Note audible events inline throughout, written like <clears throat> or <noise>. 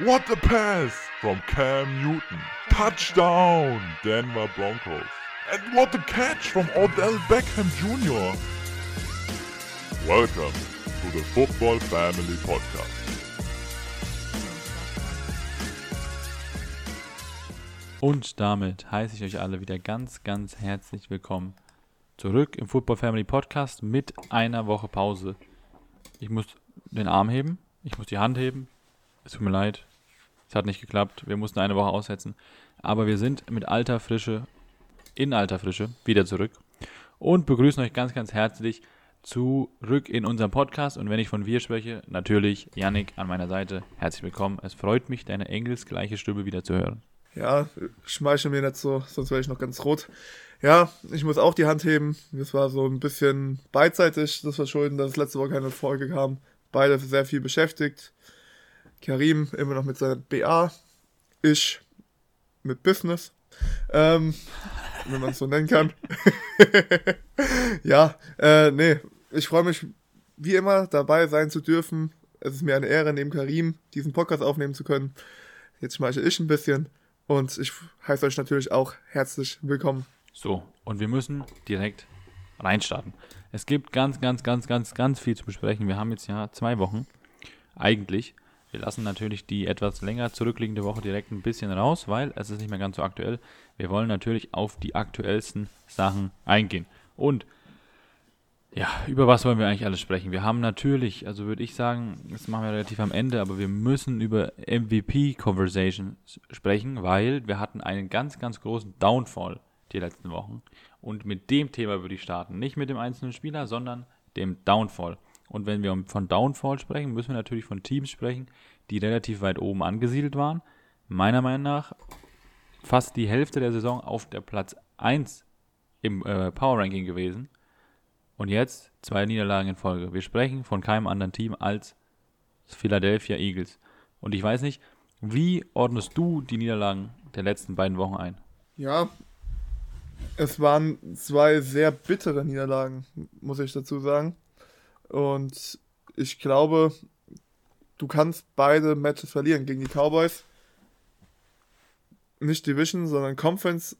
What a pass from Cam Newton. Touchdown, Denver Broncos. And what a catch from Odell Beckham Jr. Welcome to the Football Family Podcast. Und damit heiße ich euch alle wieder ganz, ganz herzlich willkommen zurück im Football Family Podcast mit einer Woche Pause. Ich muss den Arm heben, ich muss die Hand heben. Es tut mir leid, es hat nicht geklappt. Wir mussten eine Woche aussetzen. Aber wir sind mit alter Frische, in alter Frische, wieder zurück und begrüßen euch ganz, ganz herzlich zurück in unserem Podcast. Und wenn ich von wir spreche, natürlich Yannick an meiner Seite. Herzlich willkommen. Es freut mich, deine engelsgleiche Stimme wieder zu hören. Ja, schmeichel mir nicht so, sonst wäre ich noch ganz rot. Ja, ich muss auch die Hand heben. Das war so ein bisschen beidseitig das Verschulden, dass es letzte Woche keine Folge kam. Beide sehr viel beschäftigt. Karim immer noch mit seiner BA. Ich mit Business. Ähm, wenn man es so nennen kann. <laughs> ja, äh, nee, ich freue mich wie immer dabei sein zu dürfen. Es ist mir eine Ehre, neben Karim diesen Podcast aufnehmen zu können. Jetzt schmeichel ich ein bisschen und ich heiße euch natürlich auch herzlich willkommen. So, und wir müssen direkt reinstarten. Es gibt ganz, ganz, ganz, ganz, ganz viel zu besprechen. Wir haben jetzt ja zwei Wochen. Eigentlich. Wir lassen natürlich die etwas länger zurückliegende Woche direkt ein bisschen raus, weil es ist nicht mehr ganz so aktuell. Wir wollen natürlich auf die aktuellsten Sachen eingehen. Und ja, über was wollen wir eigentlich alles sprechen? Wir haben natürlich, also würde ich sagen, das machen wir relativ am Ende, aber wir müssen über MVP-Conversations sprechen, weil wir hatten einen ganz, ganz großen Downfall die letzten Wochen. Und mit dem Thema würde ich starten. Nicht mit dem einzelnen Spieler, sondern dem Downfall. Und wenn wir von Downfall sprechen, müssen wir natürlich von Teams sprechen, die relativ weit oben angesiedelt waren. Meiner Meinung nach fast die Hälfte der Saison auf der Platz 1 im äh, Power Ranking gewesen. Und jetzt zwei Niederlagen in Folge. Wir sprechen von keinem anderen Team als Philadelphia Eagles. Und ich weiß nicht, wie ordnest du die Niederlagen der letzten beiden Wochen ein? Ja, es waren zwei sehr bittere Niederlagen, muss ich dazu sagen. Und ich glaube, du kannst beide Matches verlieren gegen die Cowboys. Nicht Division, sondern Conference.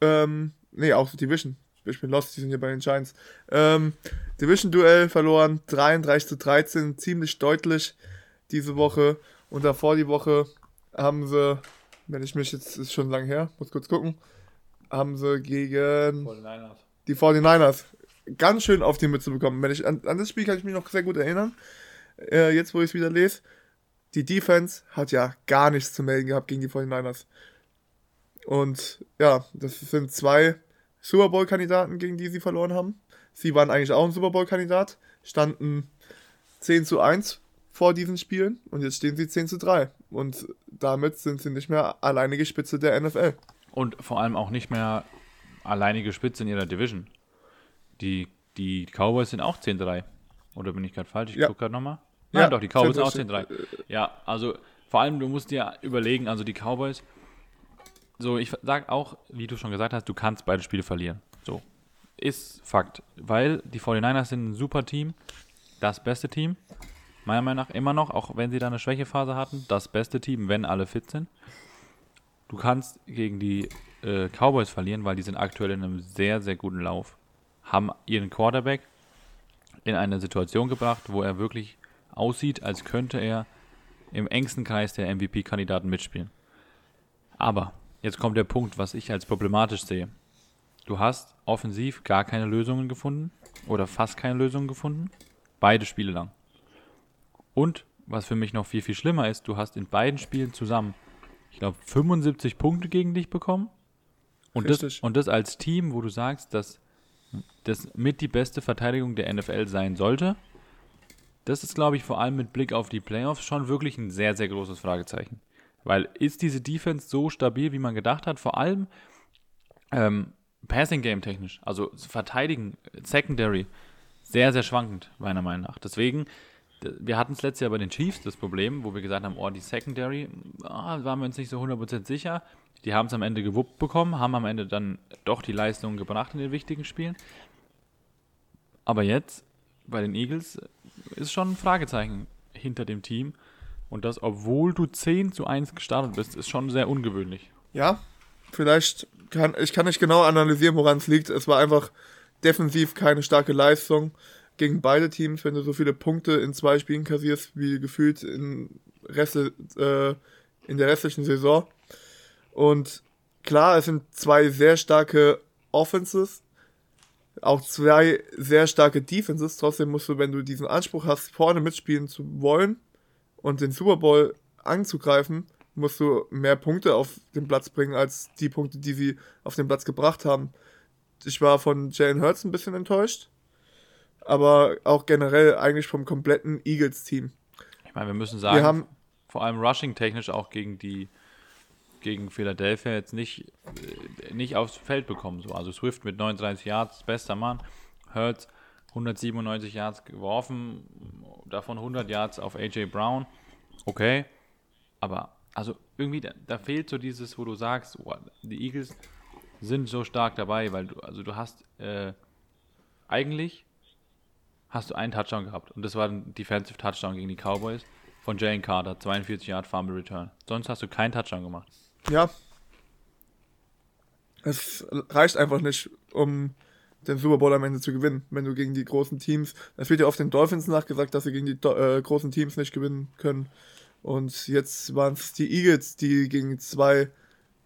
Ähm, nee, auch Division. Ich bin lost, die sind hier bei den Giants. Ähm, Division-Duell verloren, 33 zu 13, ziemlich deutlich diese Woche. Und davor die Woche haben sie, wenn ich mich jetzt, ist schon lange her, muss kurz gucken, haben sie gegen 49ers. die 49ers ganz schön auf die Mütze bekommen. Wenn ich, an, an das Spiel kann ich mich noch sehr gut erinnern. Äh, jetzt, wo ich es wieder lese. Die Defense hat ja gar nichts zu melden gehabt gegen die 49ers. Und ja, das sind zwei Super Bowl-Kandidaten, gegen die sie verloren haben. Sie waren eigentlich auch ein Super Bowl-Kandidat, standen 10 zu 1 vor diesen Spielen und jetzt stehen sie 10 zu 3. Und damit sind sie nicht mehr alleinige Spitze der NFL. Und vor allem auch nicht mehr alleinige Spitze in ihrer Division. Die, die Cowboys sind auch 10-3. Oder bin ich gerade falsch? Ich ja. gucke gerade nochmal. Nein, ja, doch, die Cowboys sind auch 10-3. Ja, also vor allem, du musst dir überlegen, also die Cowboys, so, ich sag auch, wie du schon gesagt hast, du kannst beide Spiele verlieren. So. Ist Fakt. Weil die 49ers sind ein super Team. Das beste Team. Meiner Meinung nach immer noch, auch wenn sie da eine Schwächephase hatten, das beste Team, wenn alle fit sind. Du kannst gegen die äh, Cowboys verlieren, weil die sind aktuell in einem sehr, sehr guten Lauf. Haben ihren Quarterback in eine Situation gebracht, wo er wirklich aussieht, als könnte er im engsten Kreis der MVP-Kandidaten mitspielen. Aber jetzt kommt der Punkt, was ich als problematisch sehe. Du hast offensiv gar keine Lösungen gefunden oder fast keine Lösungen gefunden. Beide Spiele lang. Und was für mich noch viel, viel schlimmer ist, du hast in beiden Spielen zusammen ich glaube, 75 Punkte gegen dich bekommen. Und das, und das als Team, wo du sagst, dass das mit die beste Verteidigung der NFL sein sollte. Das ist, glaube ich, vor allem mit Blick auf die Playoffs schon wirklich ein sehr, sehr großes Fragezeichen. Weil ist diese Defense so stabil, wie man gedacht hat? Vor allem ähm, Passing Game technisch, also verteidigen, Secondary, sehr, sehr schwankend, meiner Meinung nach. Deswegen wir hatten es letztes Jahr bei den Chiefs das Problem, wo wir gesagt haben, oh, die Secondary, oh, waren wir uns nicht so 100% sicher. Die haben es am Ende gewuppt bekommen, haben am Ende dann doch die Leistungen gebracht in den wichtigen Spielen. Aber jetzt bei den Eagles ist schon ein Fragezeichen hinter dem Team. Und das, obwohl du 10 zu 1 gestartet bist, ist schon sehr ungewöhnlich. Ja, vielleicht kann ich kann nicht genau analysieren, woran es liegt. Es war einfach defensiv keine starke Leistung gegen beide Teams, wenn du so viele Punkte in zwei Spielen kassierst, wie gefühlt in, Rest, äh, in der restlichen Saison. Und klar, es sind zwei sehr starke Offenses, auch zwei sehr starke Defenses. Trotzdem musst du, wenn du diesen Anspruch hast, vorne mitspielen zu wollen und den Super Bowl anzugreifen, musst du mehr Punkte auf den Platz bringen als die Punkte, die sie auf den Platz gebracht haben. Ich war von Jalen Hurts ein bisschen enttäuscht, aber auch generell eigentlich vom kompletten Eagles-Team. Ich meine, wir müssen sagen, wir haben, vor allem rushing-technisch auch gegen die gegen Philadelphia jetzt nicht, äh, nicht aufs Feld bekommen. So. Also Swift mit 39 Yards, bester Mann. Hurts 197 Yards geworfen, davon 100 Yards auf AJ Brown. Okay, aber also irgendwie, da, da, fehlt so dieses, wo du sagst, oh, die Eagles sind so stark dabei, weil du, also du hast äh, eigentlich hast du einen Touchdown gehabt und das war ein Defensive Touchdown gegen die Cowboys von Jane Carter, 42 Yard Fumble Return. Sonst hast du keinen Touchdown gemacht. Ja. Es reicht einfach nicht, um den Super Bowl am Ende zu gewinnen, wenn du gegen die großen Teams, es wird ja oft den Dolphins nachgesagt, dass sie gegen die äh, großen Teams nicht gewinnen können. Und jetzt waren es die Eagles, die gegen zwei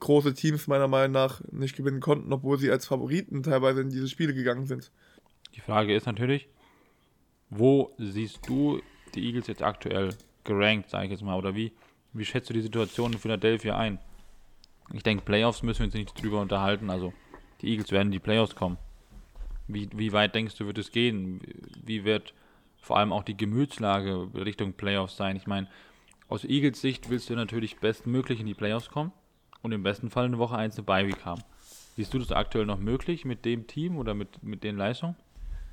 große Teams meiner Meinung nach nicht gewinnen konnten, obwohl sie als Favoriten teilweise in diese Spiele gegangen sind. Die Frage ist natürlich, wo siehst du die Eagles jetzt aktuell gerankt, sage ich jetzt mal, oder wie, wie schätzt du die Situation in Philadelphia ein? Ich denke, Playoffs müssen wir uns nicht drüber unterhalten, also die Eagles werden in die Playoffs kommen. Wie, wie weit denkst du, wird es gehen? Wie wird vor allem auch die Gemütslage Richtung Playoffs sein? Ich meine, aus Eagles Sicht willst du natürlich bestmöglich in die Playoffs kommen und im besten Fall eine Woche 1 eine Bye-Week haben. Siehst du das aktuell noch möglich mit dem Team oder mit, mit den Leistungen?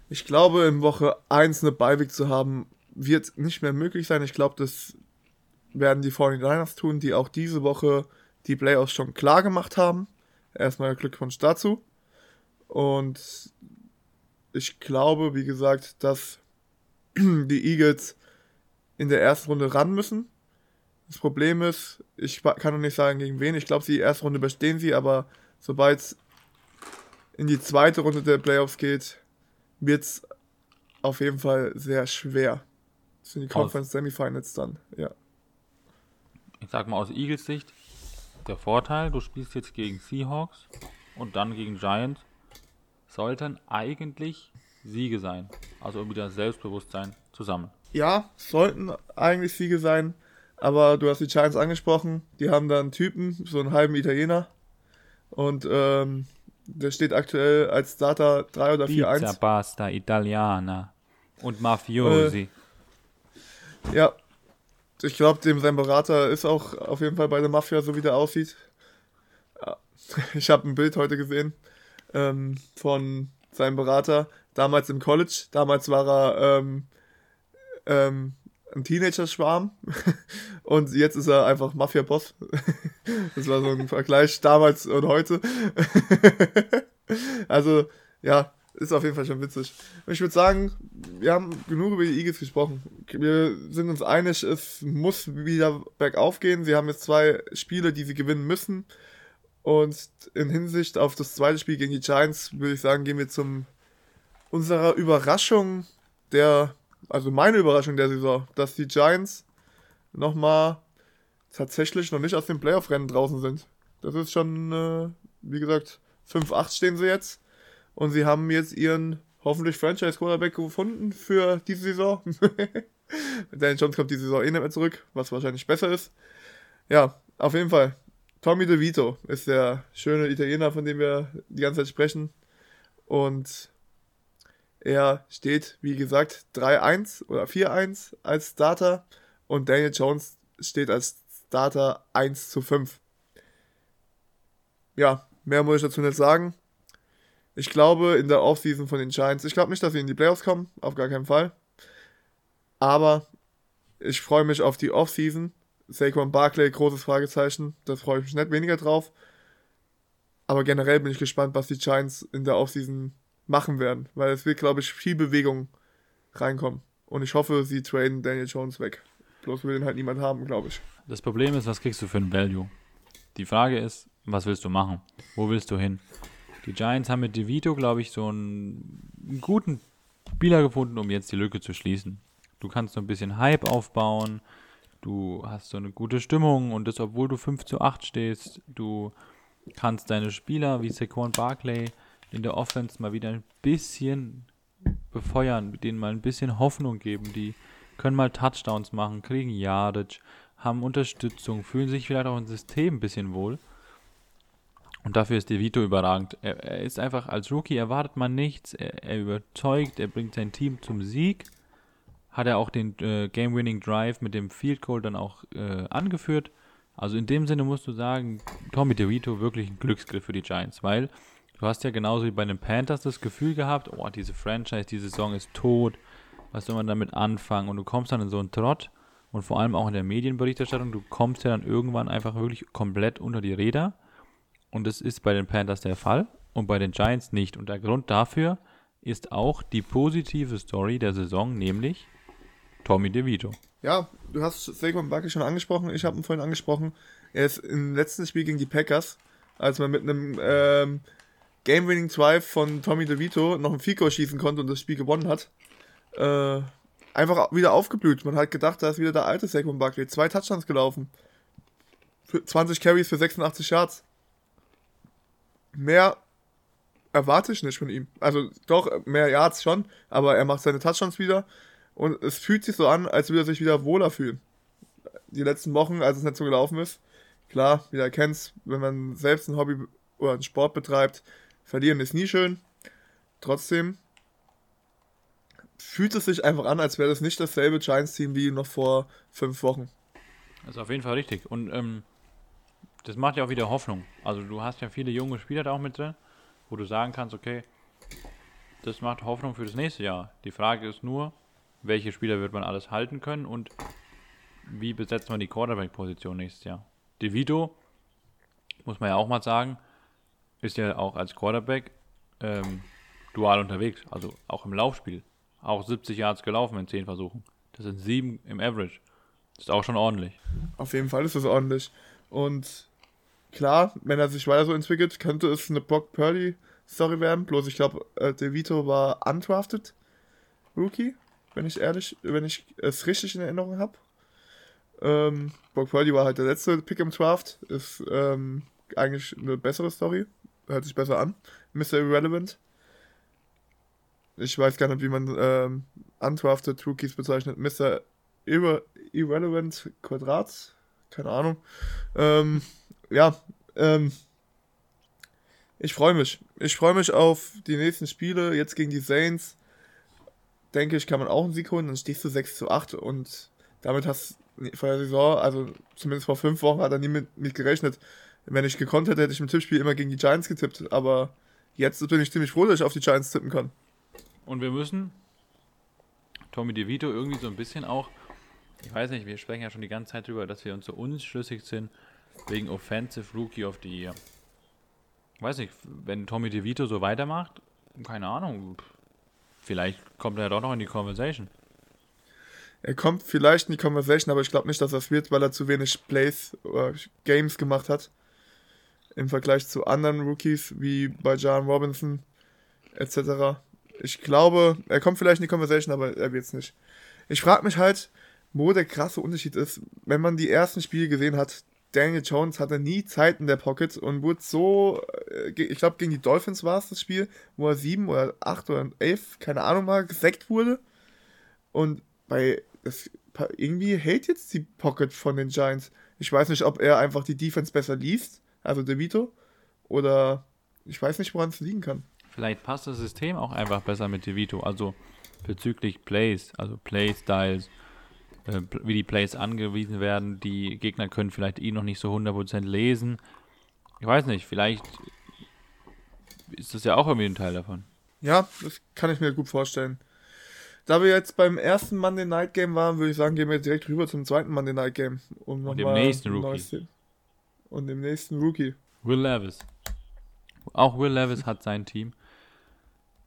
Ich glaube, in Woche 1 eine Bye-Week zu haben, wird nicht mehr möglich sein. Ich glaube, das werden die 49ers tun, die auch diese Woche die Playoffs schon klar gemacht haben. Erstmal Glückwunsch dazu. Und ich glaube, wie gesagt, dass <clears throat> die Eagles in der ersten Runde ran müssen. Das Problem ist, ich kann noch nicht sagen, gegen wen. Ich glaube, die erste Runde bestehen sie, aber sobald es in die zweite Runde der Playoffs geht, wird es auf jeden Fall sehr schwer. Das sind die Conference Semifinals dann, ja. Ich sag mal aus Eagles Sicht, der Vorteil, du spielst jetzt gegen Seahawks und dann gegen Giants, sollten eigentlich Siege sein. Also irgendwie das Selbstbewusstsein zusammen. Ja, sollten eigentlich Siege sein. Aber du hast die Giants angesprochen, die haben da einen Typen, so einen halben Italiener. Und ähm, der steht aktuell als Starter 3 oder 4-1. Pizza, Pasta, Italiana und Mafiosi. Äh, ja, ich glaube, dem sein Berater ist auch auf jeden Fall bei der Mafia, so wie der aussieht. <laughs> Ich habe ein Bild heute gesehen ähm, von seinem Berater, damals im College. Damals war er ähm, ähm, ein Teenager-Schwarm <laughs> und jetzt ist er einfach Mafia-Boss. <laughs> das war so ein Vergleich damals und heute. also, ja, ist auf jeden Fall schon witzig. Ich würde sagen, wir haben genug über die Eagles gesprochen. Wir sind uns einig, es muss wieder bergauf gehen. Sie haben jetzt zwei Spiele, die sie gewinnen müssen. Und in Hinsicht auf das zweite Spiel gegen die Giants würde ich sagen, gehen wir zum unserer Überraschung der also meine Überraschung der Saison, dass die Giants nochmal tatsächlich noch nicht aus dem Playoff-Rennen draußen sind. Das ist schon, äh, wie gesagt, 5-8 stehen sie jetzt. Und sie haben jetzt ihren hoffentlich Franchise-Quarterback gefunden für diese Saison. <laughs> Daniel Jones kommt die Saison eh nicht mehr zurück, was wahrscheinlich besser ist. Ja, auf jeden Fall. Tommy DeVito ist der schöne Italiener, von dem wir die ganze Zeit sprechen. Und er steht, wie gesagt, 3-1 oder 4-1 als Starter und Daniel Jones steht als Starter 1 zu 5. Ja, mehr muss ich dazu nicht sagen. Ich glaube, in der Offseason von den Giants, ich glaube nicht, dass sie in die Playoffs kommen, auf gar keinen Fall. Aber ich freue mich auf die Offseason. Saquon Barkley, großes Fragezeichen, da freue ich mich nicht weniger drauf. Aber generell bin ich gespannt, was die Giants in der Offseason machen werden, weil es wird, glaube ich, viel Bewegung reinkommen. Und ich hoffe, sie traden Daniel Jones weg. Bloß will ihn halt niemand haben, glaube ich. Das Problem ist, was kriegst du für ein Value? Die Frage ist, was willst du machen? Wo willst du hin? Die Giants haben mit DeVito, glaube ich, so einen, einen guten Spieler gefunden, um jetzt die Lücke zu schließen. Du kannst so ein bisschen Hype aufbauen, du hast so eine gute Stimmung und das, obwohl du 5 zu 8 stehst, du kannst deine Spieler wie Saquon Barclay in der Offense mal wieder ein bisschen befeuern, denen mal ein bisschen Hoffnung geben, die können mal Touchdowns machen, kriegen Yardage, haben Unterstützung, fühlen sich vielleicht auch im System ein bisschen wohl. Und dafür ist DeVito überragend. Er, er, ist einfach als Rookie, erwartet man nichts, er, er, überzeugt, er bringt sein Team zum Sieg. Hat er auch den äh, Game-Winning Drive mit dem Field Goal dann auch äh, angeführt. Also in dem Sinne musst du sagen, Tommy DeVito wirklich ein Glücksgriff für die Giants, weil du hast ja genauso wie bei den Panthers das Gefühl gehabt, oh, diese Franchise, diese Saison ist tot, was soll man damit anfangen? Und du kommst dann in so einen Trott und vor allem auch in der Medienberichterstattung, du kommst ja dann irgendwann einfach wirklich komplett unter die Räder und das ist bei den Panthers der Fall und bei den Giants nicht. Und der Grund dafür ist auch die positive Story der Saison, nämlich Tommy DeVito. Ja, du hast Saquon Barkley schon angesprochen, ich habe ihn vorhin angesprochen. Er ist im letzten Spiel gegen die Packers, als man mit einem ähm, Game-Winning Drive von Tommy DeVito noch ein Fico schießen konnte und das Spiel gewonnen hat, äh, einfach wieder aufgeblüht. Man hat gedacht, da ist wieder der alte Saquon Barkley. Zwei Touchdowns gelaufen. Für 20 Carries für 86 Yards mehr erwarte ich nicht von ihm. Also doch, mehr Yards schon, aber er macht seine Touchdowns wieder und es fühlt sich so an, als würde er sich wieder wohler fühlen. Die letzten Wochen, als es nicht so gelaufen ist, klar, wie du erkennst, wenn man selbst ein Hobby oder einen Sport betreibt, verlieren ist nie schön. Trotzdem fühlt es sich einfach an, als wäre das nicht dasselbe Giants-Team wie noch vor fünf Wochen. Das ist auf jeden Fall richtig. Und ähm, das macht ja auch wieder Hoffnung. Also du hast ja viele junge Spieler da auch mit drin, wo du sagen kannst, okay, das macht Hoffnung für das nächste Jahr. Die Frage ist nur, welche Spieler wird man alles halten können und wie besetzt man die Quarterback-Position nächstes Jahr. DeVito, muss man ja auch mal sagen, ist ja auch als Quarterback ähm, dual unterwegs, also auch im Laufspiel. Auch 70 Yards gelaufen in 10 Versuchen. Das sind 7 im Average. Das ist auch schon ordentlich. Auf jeden Fall ist das ordentlich. Und klar, wenn er sich weiter so entwickelt, könnte es eine Brock Purdy Story werden. Bloß ich glaube, äh, DeVito war undrafted Rookie, wenn ich ehrlich, wenn ich es richtig in Erinnerung habe. Ähm, Brock Purdy war halt der letzte Pick im Draft. Ist ähm, eigentlich eine bessere Story. Hört sich besser an. Mr. Irrelevant. Ich weiß gar nicht, wie man ähm, undrafted Rookies bezeichnet. Mr. Irre Irrelevant Quadrat. Keine Ahnung. Ähm, ja, ähm, ich freue mich. Ich freue mich auf die nächsten Spiele. Jetzt gegen die Saints. Denke ich, kann man auch einen Sieg holen. Dann stehst du 6 zu 8 und damit hast vor der Saison, also zumindest vor fünf Wochen, hat er nie mit, mit gerechnet. Wenn ich gekonnt hätte, hätte ich im Tippspiel immer gegen die Giants getippt. Aber jetzt bin ich ziemlich froh, dass ich auf die Giants tippen kann. Und wir müssen Tommy DeVito irgendwie so ein bisschen auch, ich weiß nicht, wir sprechen ja schon die ganze Zeit darüber, dass wir uns so unschlüssig sind, Wegen Offensive Rookie of the Year. Weiß nicht, wenn Tommy DeVito so weitermacht, keine Ahnung. Vielleicht kommt er doch noch in die Conversation. Er kommt vielleicht in die Conversation, aber ich glaube nicht, dass das wird, weil er zu wenig Plays oder Games gemacht hat. Im Vergleich zu anderen Rookies wie bei John Robinson etc. Ich glaube, er kommt vielleicht in die Conversation, aber er wird es nicht. Ich frage mich halt, wo der krasse Unterschied ist, wenn man die ersten Spiele gesehen hat, Daniel Jones hatte nie Zeit in der Pocket und wurde so, äh, ich glaube gegen die Dolphins war es das Spiel, wo er sieben oder acht oder elf, keine Ahnung mal, gesackt wurde. Und bei, das, irgendwie hält jetzt die Pocket von den Giants. Ich weiß nicht, ob er einfach die Defense besser liest, also DeVito, oder ich weiß nicht, woran es liegen kann. Vielleicht passt das System auch einfach besser mit DeVito, also bezüglich Plays, also Play-Styles äh, wie die Plays angewiesen werden. Die Gegner können vielleicht ihn noch nicht so 100% lesen. Ich weiß nicht, vielleicht ist das ja auch irgendwie ein Teil davon. Ja, das kann ich mir gut vorstellen. Da wir jetzt beim ersten Monday Night Game waren, würde ich sagen, gehen wir direkt rüber zum zweiten Monday Night Game. Um Und dem nächsten Rookie. Und dem nächsten Rookie. Will Levis. Auch Will Levis hat sein Team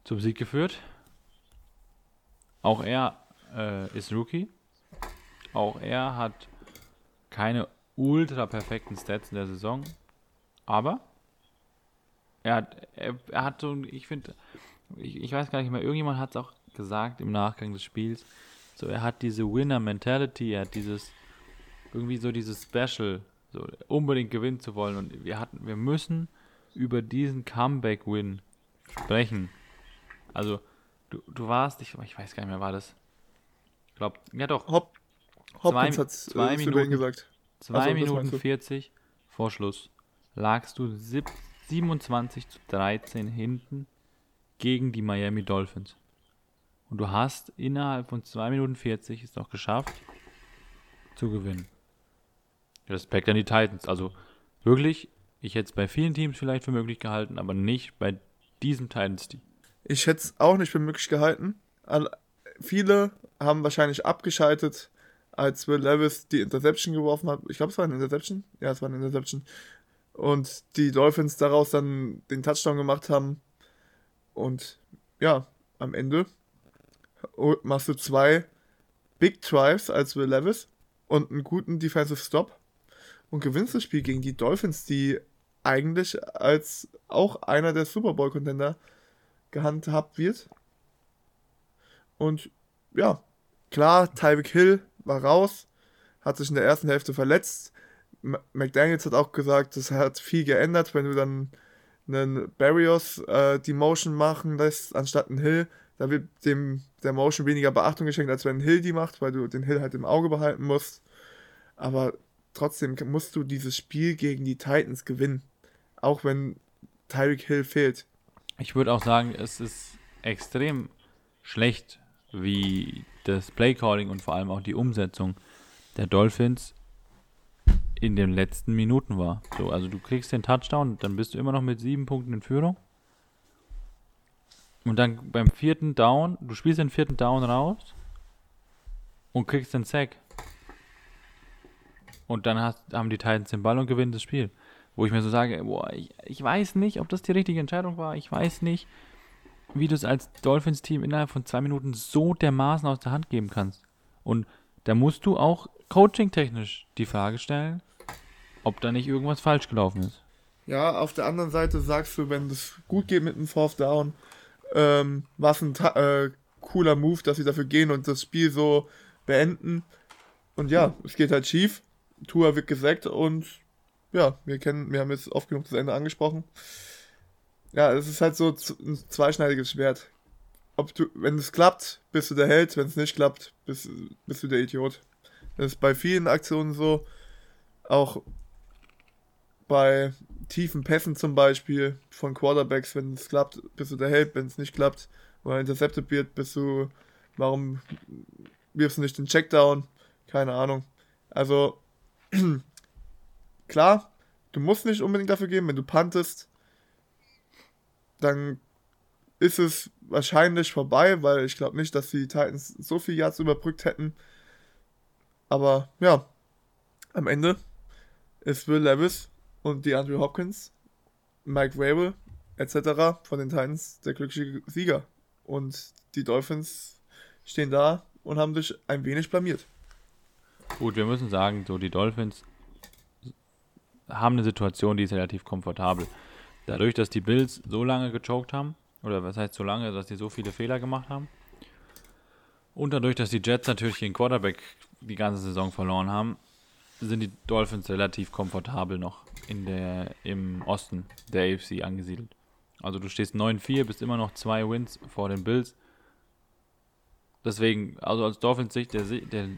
zum Sieg geführt. Auch er äh, ist Rookie. Auch er hat keine ultra perfekten Stats in der Saison, aber er hat, er, er hat so, ich finde, ich, ich weiß gar nicht mehr, irgendjemand hat es auch gesagt im Nachgang des Spiels, so er hat diese Winner-Mentality, er hat dieses, irgendwie so dieses Special, so unbedingt gewinnen zu wollen und wir hatten, wir müssen über diesen Comeback-Win sprechen. Also, du, du warst, ich, ich weiß gar nicht mehr, war das, ich glaube, ja doch, Hop, zwei, Hopkins hat zwei äh, Minuten, gesagt. zwei Achso, das Minuten meinst du. 40 vor Schluss lagst du sieb- 27 zu 13 hinten gegen die Miami Dolphins. Und du hast innerhalb von 2 Minuten 40 es noch geschafft, zu gewinnen. Respekt an die Titans. Also wirklich, ich hätte es bei vielen Teams vielleicht für möglich gehalten, aber nicht bei diesem Titans-Team. Ich hätte es auch nicht für möglich gehalten. Viele haben wahrscheinlich abgeschaltet, als Will Levis die Interception geworfen hat. Ich glaube, es war eine Interception. Ja, es war eine Interception. Und die Dolphins daraus dann den Touchdown gemacht haben. Und ja, am Ende machst du zwei Big Drives als Will Levis und einen guten Defensive Stop und gewinnst das Spiel gegen die Dolphins, die eigentlich als auch einer der Super Bowl Contender gehandhabt wird. Und ja, klar, Tyreek Hill war raus, hat sich in der ersten Hälfte verletzt. McDaniels hat auch gesagt, das hat viel geändert, wenn du dann einen Barrios äh, die Motion machen lässt, anstatt einen Hill. Da wird dem der Motion weniger Beachtung geschenkt, als wenn ein Hill die macht, weil du den Hill halt im Auge behalten musst. Aber trotzdem musst du dieses Spiel gegen die Titans gewinnen. Auch wenn Tyreek Hill fehlt. Ich würde auch sagen, es ist extrem schlecht, wie das Playcalling und vor allem auch die Umsetzung der Dolphins in den letzten Minuten war. So, also du kriegst den Touchdown, dann bist du immer noch mit sieben Punkten in Führung. Und dann beim vierten Down, du spielst den vierten Down raus und kriegst den Sack. Und dann hast, haben die Titans den Ball und gewinnen das Spiel. Wo ich mir so sage, boah, ich, ich weiß nicht, ob das die richtige Entscheidung war. Ich weiß nicht, wie du es als Dolphins-Team innerhalb von zwei Minuten so dermaßen aus der Hand geben kannst. Und da musst du auch coaching-technisch die Frage stellen, ob da nicht irgendwas falsch gelaufen ist. Ja, auf der anderen Seite sagst du, wenn es gut geht mit dem Fourth Down, ähm, was ein äh, cooler Move, dass sie dafür gehen und das Spiel so beenden. Und ja, es geht halt schief. Tua wird gesackt und ja, wir kennen, wir haben jetzt oft genug das Ende angesprochen. Ja, es ist halt so ein zweischneidiges Schwert. Ob du, wenn es klappt, bist du der Held, wenn es nicht klappt, bist, bist du der Idiot. Das ist bei vielen Aktionen so. Auch bei tiefen Pässen zum Beispiel von Quarterbacks, wenn es klappt, bist du der Held, wenn es nicht klappt oder intercepted wird, bist du, warum wirfst du nicht den Checkdown? Keine Ahnung. Also, <clears throat> klar, du musst nicht unbedingt dafür gehen, wenn du puntest, dann ist es wahrscheinlich vorbei, weil ich glaube nicht, dass die Titans so viel Yards überbrückt hätten. Aber ja, am Ende ist Will Levis und die Andrew Hopkins, Mike Rabel etc. von den Titans der glückliche Sieger. Und die Dolphins stehen da und haben sich ein wenig blamiert. Gut, wir müssen sagen, so die Dolphins haben eine Situation, die ist relativ komfortabel. Dadurch, dass die Bills so lange gechoked haben, oder was heißt so lange, dass die so viele Fehler gemacht haben, und dadurch, dass die Jets natürlich den Quarterback die ganze Saison verloren haben, sind die Dolphins relativ komfortabel noch in der, im Osten der AFC angesiedelt. Also du stehst 9-4, bist immer noch zwei Wins vor den Bills. Deswegen, also aus Dolphins Sicht, der, der,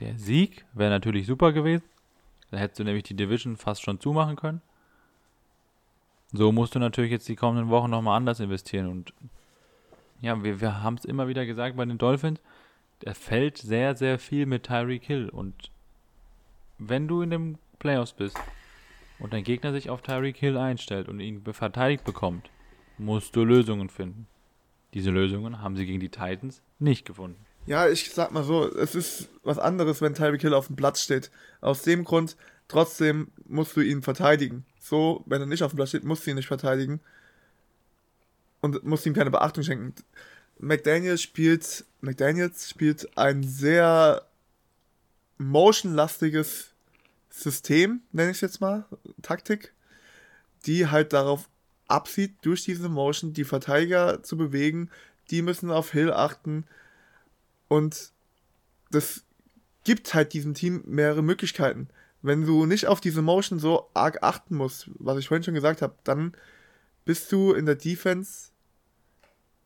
der Sieg wäre natürlich super gewesen. Da hättest du nämlich die Division fast schon zumachen können. So musst du natürlich jetzt die kommenden Wochen nochmal anders investieren. Und ja, wir, wir haben es immer wieder gesagt bei den Dolphins, der fällt sehr, sehr viel mit Tyreek Hill. Und wenn du in den Playoffs bist und dein Gegner sich auf Tyreek Hill einstellt und ihn verteidigt bekommt, musst du Lösungen finden. Diese Lösungen haben sie gegen die Titans nicht gefunden. Ja, ich sag mal so, es ist was anderes, wenn Tyreek Hill auf dem Platz steht. Aus dem Grund, trotzdem musst du ihn verteidigen. So, wenn er nicht auf dem Platz steht, musst du ihn nicht verteidigen. Und musst ihm keine Beachtung schenken. McDaniels spielt, McDaniels spielt ein sehr motionlastiges System, nenne ich es jetzt mal, Taktik, die halt darauf absieht, durch diese Motion die Verteidiger zu bewegen. Die müssen auf Hill achten. Und das gibt halt diesem Team mehrere Möglichkeiten. Wenn du nicht auf diese Motion so arg achten musst, was ich vorhin schon gesagt habe, dann bist du in der Defense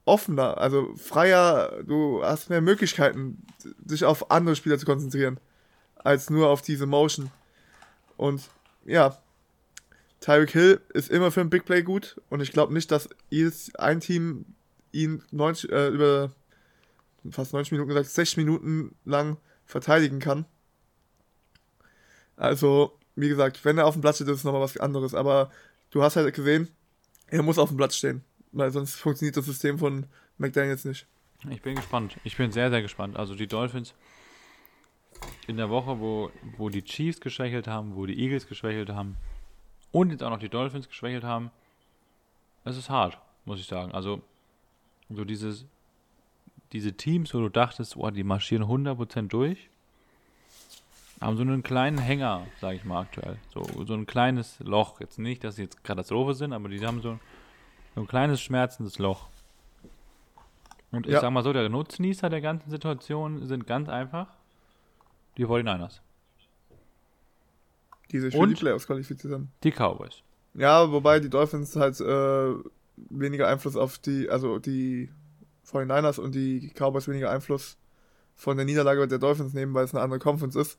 offener, also freier, du hast mehr Möglichkeiten, dich auf andere Spieler zu konzentrieren, als nur auf diese Motion. Und ja, Tyreek Hill ist immer für ein Big Play gut und ich glaube nicht, dass jedes ein Team ihn 90, äh, über fast 90 Minuten gesagt, 60 Minuten lang verteidigen kann. Also, wie gesagt, wenn er auf dem Platz steht, ist es nochmal was anderes. Aber du hast halt gesehen, er muss auf dem Platz stehen. Weil sonst funktioniert das System von McDaniels nicht. Ich bin gespannt. Ich bin sehr, sehr gespannt. Also die Dolphins in der Woche, wo, wo die Chiefs geschwächelt haben, wo die Eagles geschwächelt haben und jetzt auch noch die Dolphins geschwächelt haben, es ist hart, muss ich sagen. Also so dieses, diese Teams, wo du dachtest, oh, die marschieren 100% durch, haben so einen kleinen Hänger, sage ich mal aktuell. So, so ein kleines Loch. Jetzt nicht, dass sie jetzt Katastrophe sind, aber die haben so, so ein kleines schmerzendes Loch. Und ich ja. sag mal so, der Nutznießer der ganzen Situation sind ganz einfach die 49ers. Die sich für die Playoffs qualifiziert haben. Die Cowboys. Ja, wobei die Dolphins halt äh, weniger Einfluss auf die, also die 49ers und die Cowboys weniger Einfluss von der Niederlage der Dolphins nehmen, weil es eine andere Conference ist.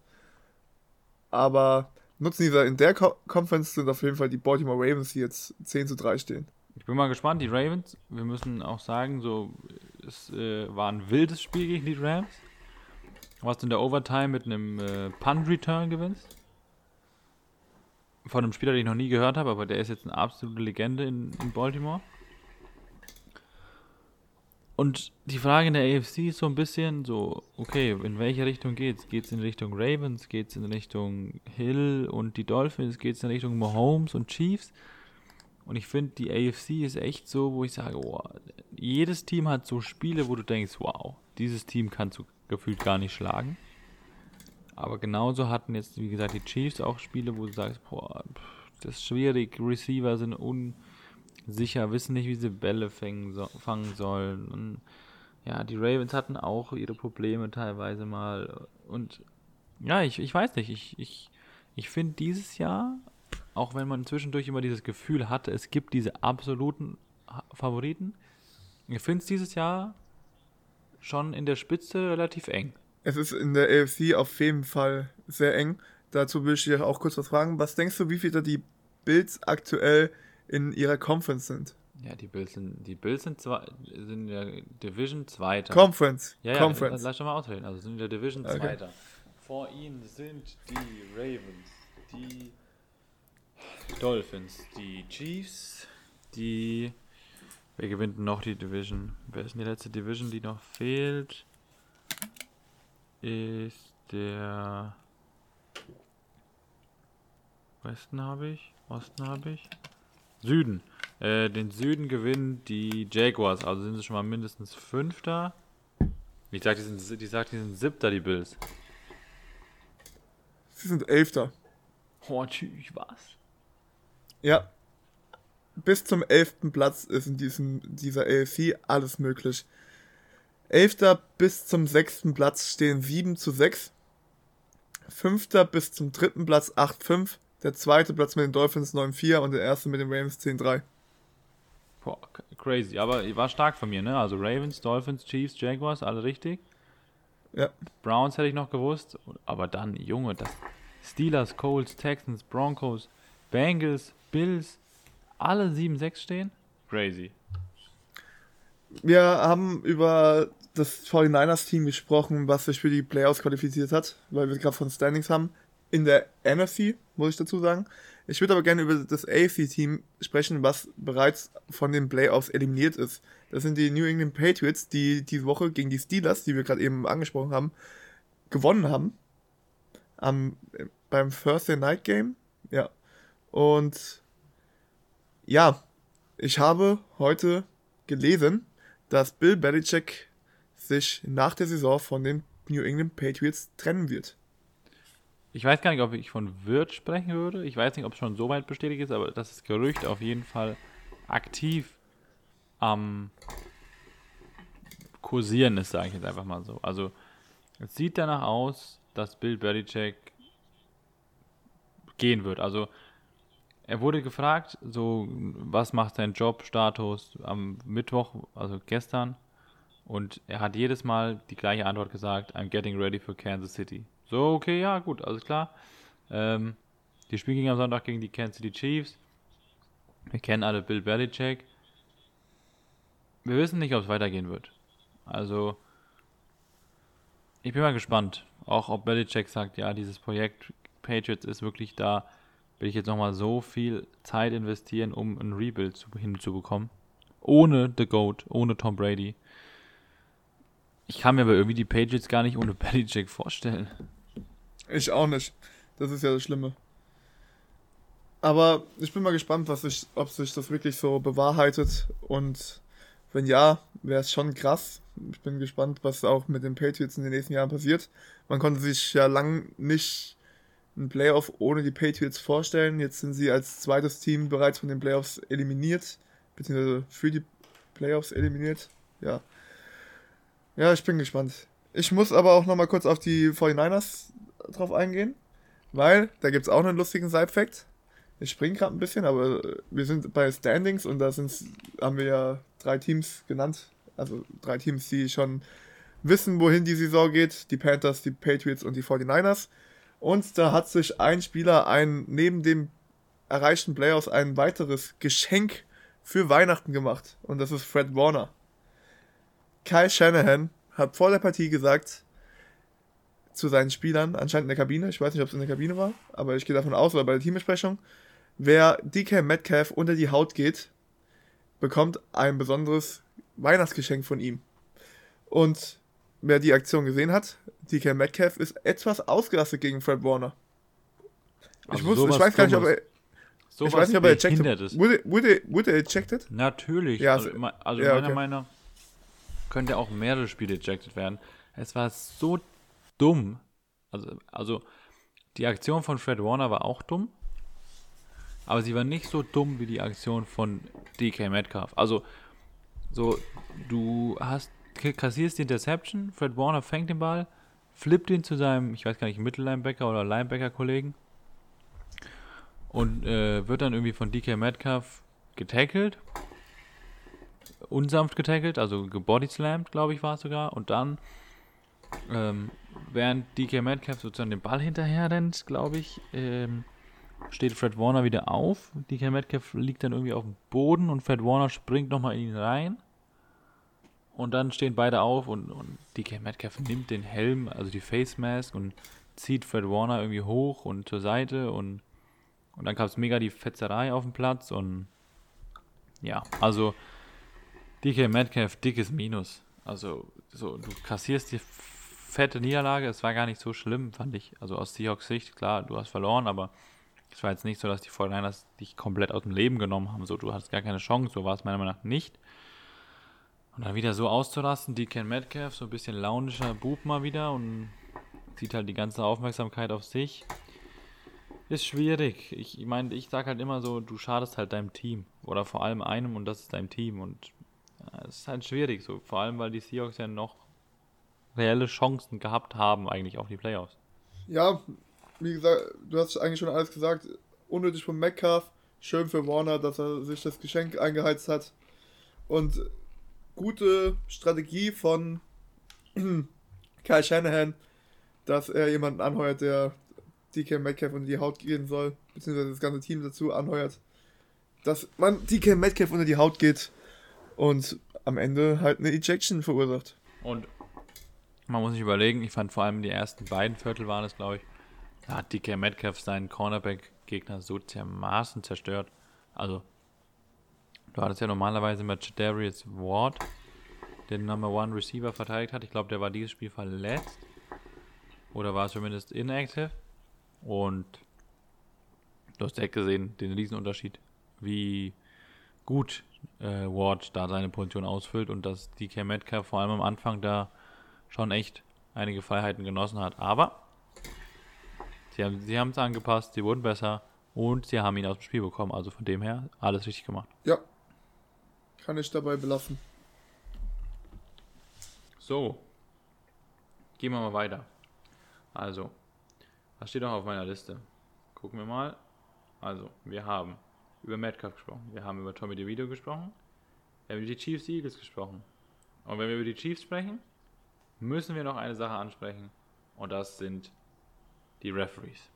Aber nutzen dieser in der Co Conference sind auf jeden Fall die Baltimore Ravens, die jetzt 10 zu 3 stehen. Ich bin mal gespannt, die Ravens, wir müssen auch sagen, so, es äh, war ein wildes Spiel gegen die Rams. Was du in der Overtime mit einem äh, Punt-Return gewinnst. Von einem Spieler, den ich noch nie gehört habe, aber der ist jetzt eine absolute Legende in, in Baltimore. Und die Frage in der AFC ist so ein bisschen so, okay, in welche Richtung geht's? Geht's in Richtung Ravens? Geht's in Richtung Hill und die Dolphins? Geht's in Richtung Mahomes und Chiefs? Und ich finde, die AFC ist echt so, wo ich sage, oh, jedes Team hat so Spiele, wo du denkst, wow, dieses Team kannst du gefühlt gar nicht schlagen. Aber genauso hatten jetzt, wie gesagt, die Chiefs auch Spiele, wo du sagst, boah, das ist schwierig, Receiver sind un sicher, wissen nicht, wie sie Bälle fangen, so, fangen sollen. Und ja, die Ravens hatten auch ihre Probleme teilweise mal. Und ja, ich, ich weiß nicht, ich, ich, ich finde dieses Jahr, auch wenn man zwischendurch immer dieses Gefühl hatte, es gibt diese absoluten Favoriten, ich finde es dieses Jahr schon in der Spitze relativ eng. Es ist in der AFC auf jeden Fall sehr eng. Dazu will ich dich auch kurz was fragen. Was denkst du, wie viel da die Bills aktuell in ihrer Conference sind. Ja, die Bills sind, die Bills sind, zwei, sind in der Division Zweiter. Conference. Ja, ja, Conference. lass doch mal ausreden. Also sind in der Division okay. Zweiter. Vor ihnen sind die Ravens, die Dolphins, die Chiefs, die. Wer gewinnt noch die Division? Wer ist denn die letzte Division, die noch fehlt? Ist der. Westen habe ich, Osten habe ich. Süden. Äh, den Süden gewinnen die Jaguars, also sind sie schon mal mindestens Fünfter. Ich sag, die sind, die sagt, die sind Siebter, die Bills. Sie sind Elfter. Oh, tschüss, was? Ja. Bis zum elften Platz ist in diesem, dieser AFC alles möglich. Elfter bis zum sechsten Platz stehen 7 zu 6. Fünfter bis zum dritten Platz 8-5. Der zweite Platz mit den Dolphins 9-4 und der erste mit den Ravens 10-3. Boah, crazy. Aber war stark von mir, ne? Also Ravens, Dolphins, Chiefs, Jaguars, alle richtig. Ja. Browns hätte ich noch gewusst. Aber dann, Junge, das Steelers, Colts, Texans, Broncos, Bengals, Bills, alle 7-6 stehen. Crazy. Wir haben über das 49ers-Team gesprochen, was sich für die Playoffs qualifiziert hat, weil wir gerade von Standings haben in der NFC, muss ich dazu sagen. Ich würde aber gerne über das AFC-Team sprechen, was bereits von den Playoffs eliminiert ist. Das sind die New England Patriots, die diese Woche gegen die Steelers, die wir gerade eben angesprochen haben, gewonnen haben. Am, beim Thursday Night Game. Ja. Und ja, ich habe heute gelesen, dass Bill Belichick sich nach der Saison von den New England Patriots trennen wird. Ich weiß gar nicht, ob ich von Wirt sprechen würde. Ich weiß nicht, ob es schon so weit bestätigt ist, aber das ist Gerücht auf jeden Fall aktiv am Kursieren ist, sage ich jetzt einfach mal so. Also es sieht danach aus, dass Bill Belichick gehen wird. Also er wurde gefragt, so was macht sein Jobstatus am Mittwoch, also gestern, und er hat jedes Mal die gleiche Antwort gesagt: I'm getting ready for Kansas City. So okay, ja gut, alles klar. Ähm, die Spiel ging am Sonntag gegen die Kansas City Chiefs. Wir kennen alle Bill Belichick. Wir wissen nicht, ob es weitergehen wird. Also ich bin mal gespannt. Auch ob Belichick sagt, ja, dieses Projekt Patriots ist wirklich da, will ich jetzt nochmal so viel Zeit investieren, um ein Rebuild zu, hinzubekommen. Ohne The GOAT, ohne Tom Brady. Ich kann mir aber irgendwie die Patriots gar nicht ohne Belichick vorstellen. Ich auch nicht. Das ist ja das Schlimme. Aber ich bin mal gespannt, was sich, ob sich das wirklich so bewahrheitet. Und wenn ja, wäre es schon krass. Ich bin gespannt, was auch mit den Patriots in den nächsten Jahren passiert. Man konnte sich ja lang nicht ein Playoff ohne die Patriots vorstellen. Jetzt sind sie als zweites Team bereits von den Playoffs eliminiert, beziehungsweise für die Playoffs eliminiert. Ja. Ja, ich bin gespannt. Ich muss aber auch nochmal kurz auf die 49ers drauf eingehen, weil da gibt es auch einen lustigen Side-Fact. Ich springe gerade ein bisschen, aber wir sind bei Standings und da sind's, haben wir ja drei Teams genannt. Also drei Teams, die schon wissen, wohin die Saison geht. Die Panthers, die Patriots und die 49ers. Und da hat sich ein Spieler ein, neben dem erreichten Playoffs ein weiteres Geschenk für Weihnachten gemacht. Und das ist Fred Warner. Kyle Shanahan hat vor der Partie gesagt zu seinen Spielern, anscheinend in der Kabine, ich weiß nicht, ob es in der Kabine war, aber ich gehe davon aus, oder bei der Teambesprechung, wer DK Metcalf unter die Haut geht, bekommt ein besonderes Weihnachtsgeschenk von ihm. Und wer die Aktion gesehen hat, DK Metcalf ist etwas ausgerastet gegen Fred Warner. Also ich, muss, ich weiß gar nicht, ob er. So ich weiß nicht, ob er ejected wurde, wurde, wurde er ejected? Natürlich. Ja, also, also ja, meiner okay. Meinung nach könnte auch mehrere Spiele ejected werden. Es war so dumm. Also, also die Aktion von Fred Warner war auch dumm. Aber sie war nicht so dumm wie die Aktion von DK Metcalf. Also, so, du hast, kassierst die Interception, Fred Warner fängt den Ball, flippt ihn zu seinem, ich weiß gar nicht, Mittellinebacker oder Linebacker-Kollegen und äh, wird dann irgendwie von DK Metcalf getackelt. Unsanft getackelt, also gebodyslammed, glaube ich, war es sogar. Und dann, ähm, während DK Metcalf sozusagen den Ball hinterher rennt, glaube ich, ähm, steht Fred Warner wieder auf. DK Metcalf liegt dann irgendwie auf dem Boden und Fred Warner springt nochmal in ihn rein. Und dann stehen beide auf und, und DK Metcalf nimmt den Helm, also die Face Mask und zieht Fred Warner irgendwie hoch und zur Seite und, und dann gab es mega die Fetzerei auf dem Platz und ja, also DK Metcalf, dickes Minus. Also so, du kassierst die fette Niederlage, es war gar nicht so schlimm, fand ich. Also aus Seahawks Sicht, klar, du hast verloren, aber es war jetzt nicht so, dass die 49ers dich komplett aus dem Leben genommen haben. So, du hattest gar keine Chance, so war es meiner Meinung nach nicht. Und dann wieder so auszulassen, DK Metcalf, so ein bisschen launischer Bub mal wieder und zieht halt die ganze Aufmerksamkeit auf sich. Ist schwierig. Ich meine, ich sag halt immer so, du schadest halt deinem Team. Oder vor allem einem und das ist dein Team. Und es ist halt schwierig so. Vor allem, weil die Seahawks ja noch reelle Chancen gehabt haben, eigentlich auf die Playoffs. Ja, wie gesagt, du hast eigentlich schon alles gesagt. Unnötig von Metcalf. Schön für Warner, dass er sich das Geschenk eingeheizt hat. Und gute Strategie von <clears throat> Kyle Shanahan, dass er jemanden anheuert, der DK Metcalf unter die Haut gehen soll, beziehungsweise das ganze Team dazu anheuert, dass man DK Metcalf unter die Haut geht und am Ende halt eine Ejection verursacht. Und man muss sich überlegen, ich fand vor allem die ersten beiden Viertel waren es, glaube ich, da hat DK Metcalf seinen Cornerback-Gegner so dermaßen zerstört. Also, du hattest ja normalerweise mit Darius Ward, den Number One Receiver verteidigt hat. Ich glaube, der war dieses Spiel verletzt. Oder war zumindest inactive. Und du hast direkt gesehen, den Riesenunterschied, wie gut äh, Ward da seine Position ausfüllt und dass DK Metcalf vor allem am Anfang da schon echt einige Freiheiten genossen hat. Aber Sie haben sie es angepasst, sie wurden besser und sie haben ihn aus dem Spiel bekommen. Also von dem her alles richtig gemacht. Ja. Kann ich dabei belassen. So. Gehen wir mal weiter. Also, was steht noch auf meiner Liste? Gucken wir mal. Also, wir haben über Metcalf gesprochen. Wir haben über Tommy DeVito gesprochen. Wir haben über die Chiefs Eagles gesprochen. Und wenn wir über die Chiefs sprechen, müssen wir noch eine Sache ansprechen. Und das sind die Referees.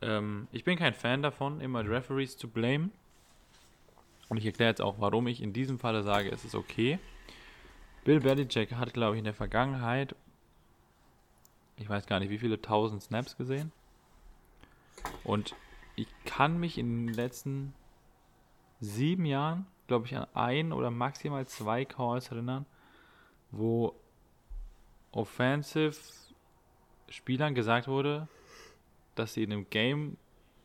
Ähm, ich bin kein Fan davon, immer Referees zu blamen. Und ich erkläre jetzt auch, warum ich in diesem Falle sage, es ist okay. Bill Belichick hat, glaube ich, in der Vergangenheit, ich weiß gar nicht, wie viele tausend Snaps gesehen. Und ich kann mich in den letzten sieben Jahren, glaube ich, an ein oder maximal zwei Calls erinnern, wo Offensive Spielern gesagt wurde, dass sie in einem Game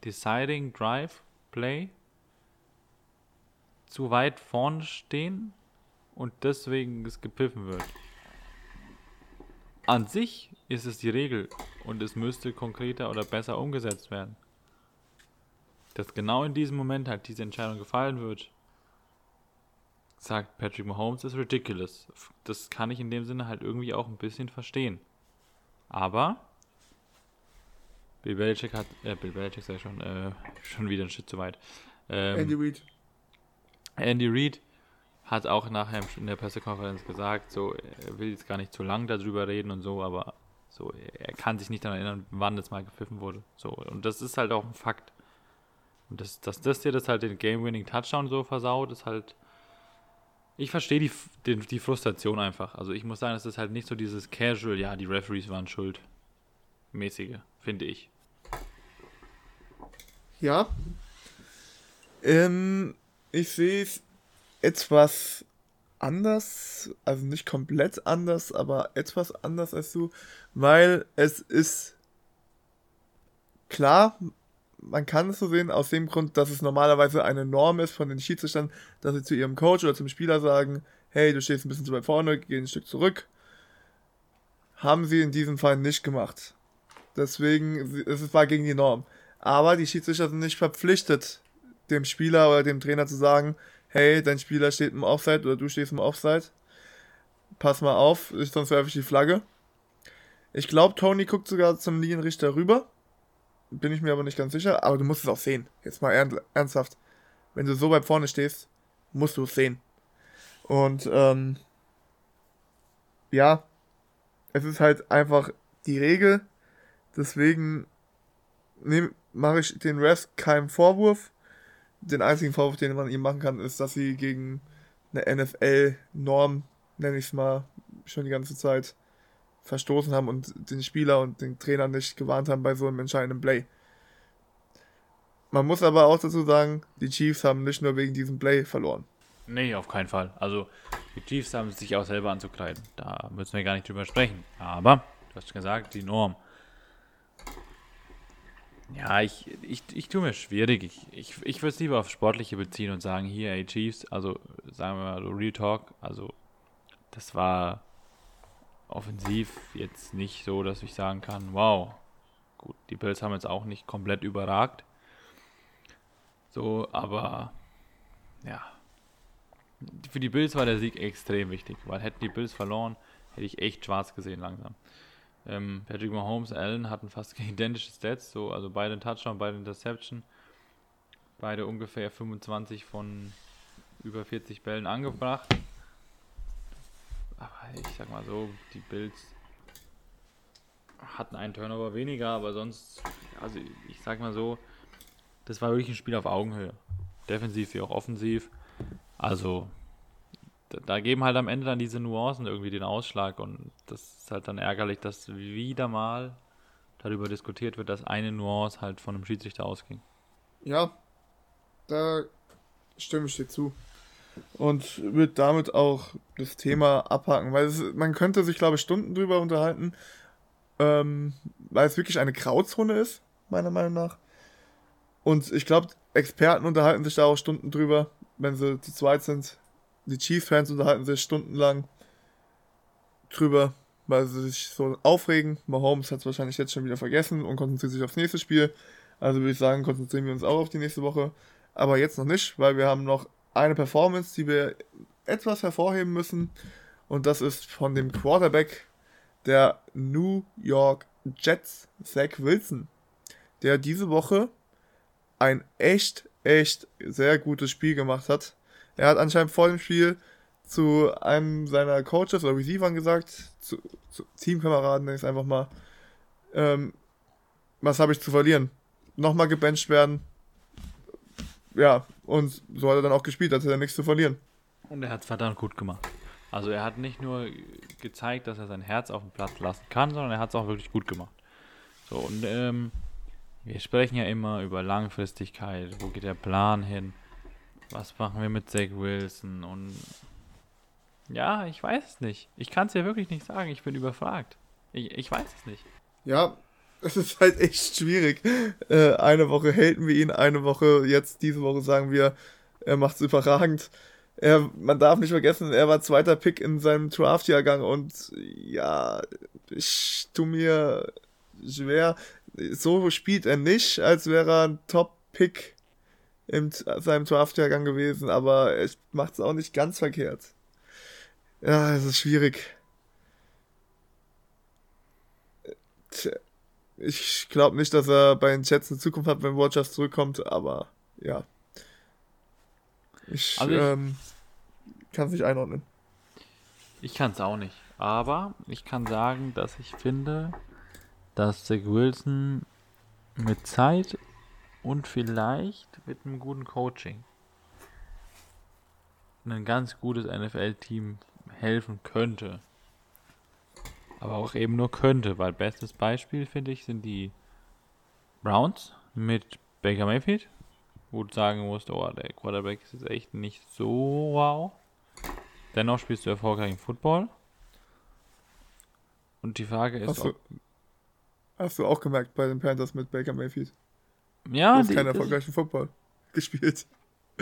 Deciding Drive Play zu weit vorne stehen und deswegen es gepfiffen wird. An sich ist es die Regel und es müsste konkreter oder besser umgesetzt werden. Dass genau in diesem Moment halt diese Entscheidung gefallen wird, sagt Patrick Mahomes, ist ridiculous. Das kann ich in dem Sinne halt irgendwie auch ein bisschen verstehen. Aber Bill Belichick hat, äh, Bill Belichick sei schon, äh, schon wieder ein Schritt zu weit. Ähm, Andy Reid. Andy Reid hat auch nachher in der Pressekonferenz gesagt, so, er will jetzt gar nicht zu lang darüber reden und so, aber so, er kann sich nicht daran erinnern, wann das mal gepfiffen wurde. So, und das ist halt auch ein Fakt. Und das, dass das dir das halt den Game-Winning-Touchdown so versaut, ist halt. Ich verstehe die, die, die, Frustration einfach. Also ich muss sagen, es ist halt nicht so dieses Casual, ja, die Referees waren schuld. Mäßige, finde ich. Ja. Ähm, ich sehe es etwas anders, also nicht komplett anders, aber etwas anders als du, weil es ist klar, man kann es so sehen, aus dem Grund, dass es normalerweise eine Norm ist von den Schiedsrichtern, dass sie zu ihrem Coach oder zum Spieler sagen, hey, du stehst ein bisschen zu weit vorne, geh ein Stück zurück. Haben sie in diesem Fall nicht gemacht. Deswegen, es war gegen die Norm. Aber die Schiedsrichter sind nicht verpflichtet, dem Spieler oder dem Trainer zu sagen, hey, dein Spieler steht im Offside oder du stehst im Offside. Pass mal auf, sonst werfe ich die Flagge. Ich glaube, Tony guckt sogar zum Linienrichter rüber. Bin ich mir aber nicht ganz sicher. Aber du musst es auch sehen. Jetzt mal ernsthaft. Wenn du so weit vorne stehst, musst du es sehen. Und ähm, ja, es ist halt einfach die Regel. Deswegen mache ich den Rest keinen Vorwurf den einzigen Vorwurf, den man ihm machen kann, ist, dass sie gegen eine NFL-Norm, nenne ich es mal, schon die ganze Zeit verstoßen haben und den Spieler und den Trainer nicht gewarnt haben bei so einem entscheidenden Play. Man muss aber auch dazu sagen, die Chiefs haben nicht nur wegen diesem Play verloren. Nee, auf keinen Fall. Also die Chiefs haben sich auch selber anzukleiden. Da müssen wir gar nicht drüber sprechen. Aber, du hast gesagt, die Norm. Ja, ich, ich, ich tue mir schwierig. Ich, ich, ich würde es lieber auf Sportliche beziehen und sagen, hier, ey Chiefs, also sagen wir mal so Real Talk, also das war offensiv jetzt nicht so, dass ich sagen kann, wow, gut, die Bills haben jetzt auch nicht komplett überragt. So, aber ja, für die Bills war der Sieg extrem wichtig, weil hätten die Bills verloren, hätte ich echt schwarz gesehen langsam. Ähm, Patrick Mahomes, Allen hatten fast <laughs> identische Stats, so, also beide Touchdown, beide Interception. Beide ungefähr 25 von über 40 Bällen angebracht. Aber ich sag mal so, die Bills hatten einen Turnover weniger, aber sonst, also ich sag mal so, das war wirklich ein Spiel auf Augenhöhe. Defensiv wie auch offensiv. Also da geben halt am Ende dann diese Nuancen irgendwie den Ausschlag und das ist halt dann ärgerlich, dass wieder mal darüber diskutiert wird, dass eine Nuance halt von einem Schiedsrichter ausging. Ja, da stimme ich dir zu. Und wird damit auch das Thema abhaken, weil es, man könnte sich, glaube ich, Stunden drüber unterhalten, ähm, weil es wirklich eine Grauzone ist, meiner Meinung nach. Und ich glaube, Experten unterhalten sich da auch Stunden drüber, wenn sie zu zweit sind, die Chiefs-Fans unterhalten sich stundenlang drüber. weil sie sich so aufregen. Mahomes hat es wahrscheinlich jetzt schon wieder vergessen und konzentriert sich aufs nächste Spiel. Also würde ich sagen, konzentrieren wir uns auch auf die nächste Woche. Aber jetzt noch nicht, weil wir haben noch eine Performance, die wir etwas hervorheben müssen. Und das ist von dem Quarterback der New York Jets, Zach Wilson, der diese Woche ein echt, echt sehr gutes Spiel gemacht hat. Er hat anscheinend vor dem Spiel zu einem seiner Coaches oder Receivern gesagt, zu, zu Teamkameraden, es einfach mal, ähm, was habe ich zu verlieren? Nochmal gebencht werden. Ja, und so hat er dann auch gespielt, als er nichts zu verlieren. Und er hat es verdammt gut gemacht. Also er hat nicht nur gezeigt, dass er sein Herz auf dem Platz lassen kann, sondern er hat es auch wirklich gut gemacht. So, und ähm, wir sprechen ja immer über Langfristigkeit, wo geht der Plan hin, was machen wir mit Zach Wilson und ja, ich weiß es nicht. Ich kann es ja wirklich nicht sagen, ich bin überfragt. Ich, ich weiß es nicht. Ja, es ist halt echt schwierig. Äh, eine Woche halten wir ihn, eine Woche, jetzt diese Woche sagen wir, er macht es überragend. Er, man darf nicht vergessen, er war zweiter Pick in seinem Draft-Jahrgang und ja, ich tu mir schwer. So spielt er nicht, als wäre er ein Top-Pick in seinem Draft-Jahrgang gewesen, aber er macht es auch nicht ganz verkehrt. Ja, es ist schwierig. Ich glaube nicht, dass er bei den Jets eine Zukunft hat, wenn Rogers zurückkommt, aber ja. Ich, also ich ähm, kann es nicht einordnen. Ich kann es auch nicht. Aber ich kann sagen, dass ich finde, dass Zach Wilson mit Zeit und vielleicht mit einem guten Coaching ein ganz gutes NFL-Team helfen könnte. Aber auch eben nur könnte, weil bestes Beispiel, finde ich, sind die Browns mit Baker Mayfield, wo du sagen musst, oh, der Quarterback ist echt nicht so wow. Dennoch spielst du erfolgreichen Football. Und die Frage ist, hast du, hast du auch gemerkt bei den Panthers mit Baker Mayfield? Ja, du hast keinen erfolgreichen Football <laughs> gespielt.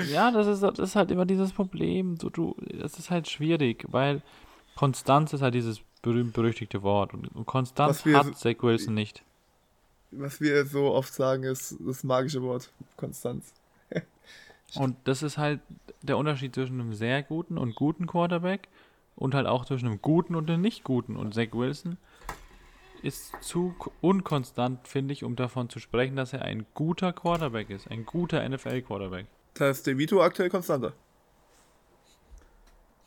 Ja, das ist, das ist halt immer dieses Problem. So, du, das ist halt schwierig, weil Konstanz ist halt dieses berühmt-berüchtigte Wort. Und Konstanz hat Zach Wilson nicht. Was wir so oft sagen, ist das magische Wort Konstanz. <laughs> und das ist halt der Unterschied zwischen einem sehr guten und guten Quarterback und halt auch zwischen einem guten und einem nicht guten. Und Zach Wilson ist zu unkonstant, finde ich, um davon zu sprechen, dass er ein guter Quarterback ist. Ein guter NFL-Quarterback. Da ist der Vito aktuell konstanter.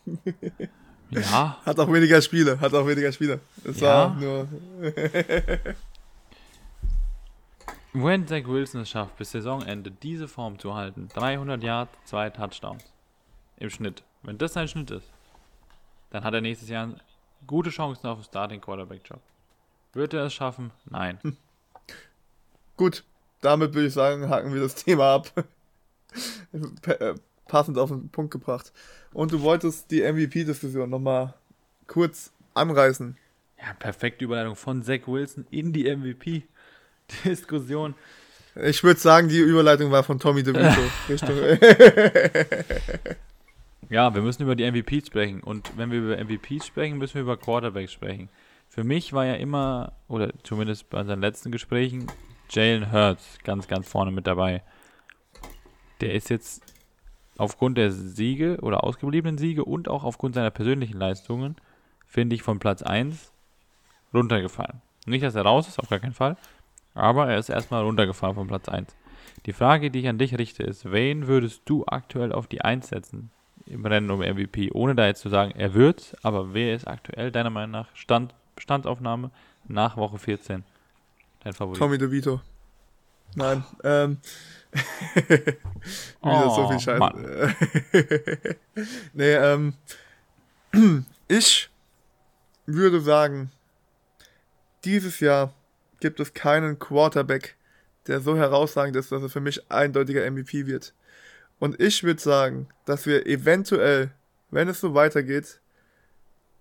<laughs> Ja. <laughs> Hat auch weniger Spiele, hat auch weniger Spiele. Es ja. war nur. <laughs> Wenn Zach Wilson es schafft, bis Saisonende diese Form zu halten, 300 Yards, zwei Touchdowns im Schnitt. Wenn das sein Schnitt ist, dann hat er nächstes Jahr gute Chancen auf den Starting Quarterback Job. Wird er es schaffen? Nein. Hm. Gut, damit würde ich sagen, haken wir das Thema ab. <laughs> Passend auf den Punkt gebracht. Und du wolltest die MVP-Diskussion nochmal kurz anreißen. Ja, perfekte Überleitung von Zach Wilson in die MVP-Diskussion. Ich würde sagen, die Überleitung war von Tommy DeVito. <laughs> <laughs> ja, wir müssen über die MVPs sprechen. Und wenn wir über MVPs sprechen, müssen wir über Quarterbacks sprechen. Für mich war ja immer, oder zumindest bei unseren letzten Gesprächen, Jalen Hurts ganz, ganz vorne mit dabei. Der ist jetzt aufgrund der Siege oder ausgebliebenen Siege und auch aufgrund seiner persönlichen Leistungen, finde ich, von Platz 1 runtergefallen. Nicht, dass er raus ist, auf gar keinen Fall, aber er ist erstmal runtergefallen von Platz 1. Die Frage, die ich an dich richte, ist, wen würdest du aktuell auf die 1 setzen im Rennen um MVP, ohne da jetzt zu sagen, er wird, aber wer ist aktuell deiner Meinung nach Stand, Bestandsaufnahme nach Woche 14 dein Favorit? Tommy DeVito. Nein, ähm, <laughs> oh, so viel Scheiße. <laughs> nee, ähm, <clears throat> ich würde sagen, dieses Jahr gibt es keinen Quarterback, der so herausragend ist, dass er für mich eindeutiger MVP wird. Und ich würde sagen, dass wir eventuell, wenn es so weitergeht,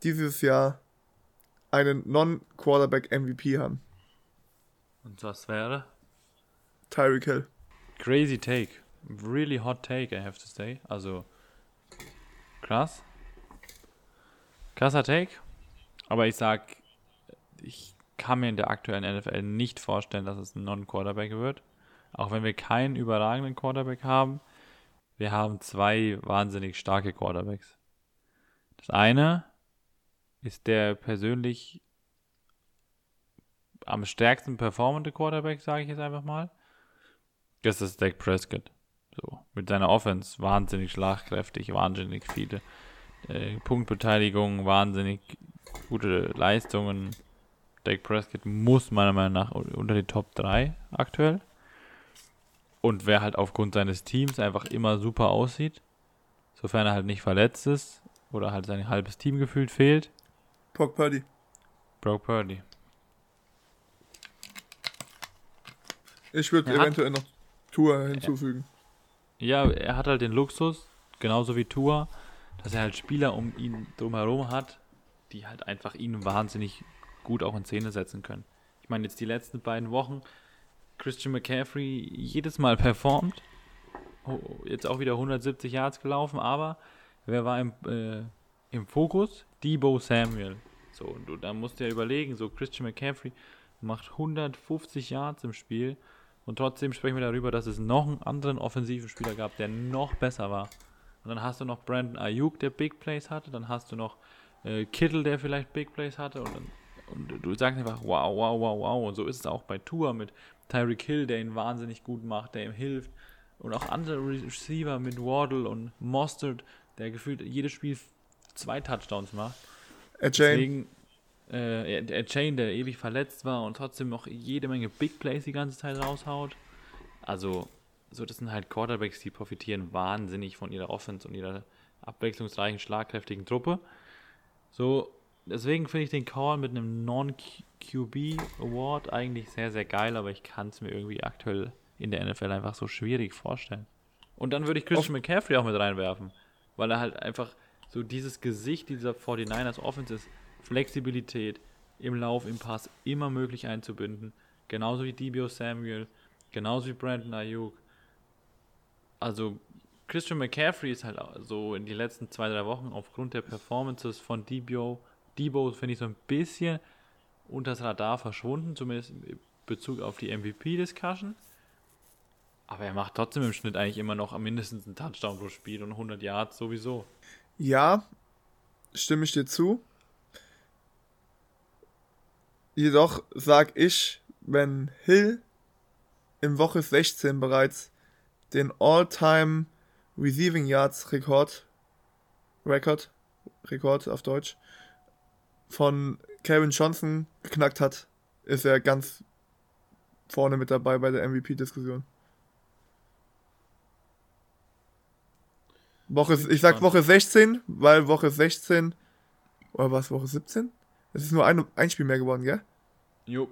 dieses Jahr einen Non-Quarterback MVP haben. Und was wäre? Tyreek Hill. Crazy take. Really hot take, I have to say. Also, krass. Krasser Take. Aber ich sag, ich kann mir in der aktuellen NFL nicht vorstellen, dass es ein Non-Quarterback wird. Auch wenn wir keinen überragenden Quarterback haben, wir haben zwei wahnsinnig starke Quarterbacks. Das eine ist der persönlich am stärksten performante Quarterback, sage ich jetzt einfach mal. Das ist Dak Prescott. So, mit seiner Offense wahnsinnig schlagkräftig, wahnsinnig viele äh, Punktbeteiligungen, wahnsinnig gute Leistungen. Dak Prescott muss meiner Meinung nach unter die Top 3 aktuell. Und wer halt aufgrund seines Teams einfach immer super aussieht, sofern er halt nicht verletzt ist oder halt sein halbes Team gefühlt fehlt. Brock Purdy. Brock Purdy. Ich würde eventuell noch Tour hinzufügen. Ja, er hat halt den Luxus, genauso wie Tour, dass er halt Spieler um ihn drumherum hat, die halt einfach ihn wahnsinnig gut auch in Szene setzen können. Ich meine, jetzt die letzten beiden Wochen, Christian McCaffrey jedes Mal performt, oh, jetzt auch wieder 170 Yards gelaufen, aber wer war im, äh, im Fokus? Debo Samuel. So, und, und da musst du ja überlegen, so Christian McCaffrey macht 150 Yards im Spiel und trotzdem sprechen wir darüber, dass es noch einen anderen offensiven Spieler gab, der noch besser war. Und dann hast du noch Brandon Ayuk, der Big Plays hatte, dann hast du noch äh, Kittle, der vielleicht Big Plays hatte und, dann, und du sagst einfach, wow, wow, wow, wow. Und so ist es auch bei Tour mit Tyreek Hill, der ihn wahnsinnig gut macht, der ihm hilft. Und auch andere Receiver mit Waddle und Mustard, der gefühlt jedes Spiel zwei Touchdowns macht. Deswegen, äh, Chain, der ewig verletzt war und trotzdem noch jede Menge Big Plays die ganze Zeit raushaut. Also, so das sind halt Quarterbacks, die profitieren wahnsinnig von ihrer Offense und ihrer abwechslungsreichen, schlagkräftigen Truppe. So, deswegen finde ich den Call mit einem Non-QB Award eigentlich sehr, sehr geil, aber ich kann es mir irgendwie aktuell in der NFL einfach so schwierig vorstellen. Und dann würde ich Christian Auf McCaffrey auch mit reinwerfen, weil er halt einfach so dieses Gesicht dieser 49ers Offense ist. Flexibilität im Lauf, im Pass immer möglich einzubinden. Genauso wie Debio Samuel, genauso wie Brandon Ayuk. Also Christian McCaffrey ist halt so in den letzten zwei, drei Wochen aufgrund der Performances von Debo, Debo finde ich so ein bisschen unter das Radar verschwunden, zumindest in Bezug auf die MVP-Discussion. Aber er macht trotzdem im Schnitt eigentlich immer noch mindestens einen Touchdown pro Spiel und 100 Yards sowieso. Ja, stimme ich dir zu. Jedoch sag ich, wenn Hill in Woche 16 bereits den All-Time Receiving Yards Rekord, Record, Rekord auf Deutsch, von Kevin Johnson geknackt hat, ist er ganz vorne mit dabei bei der MVP-Diskussion. Woche, ich sag Woche 16, weil Woche 16, oder was, Woche 17? Es ist nur ein, ein Spiel mehr geworden, gell? Jo.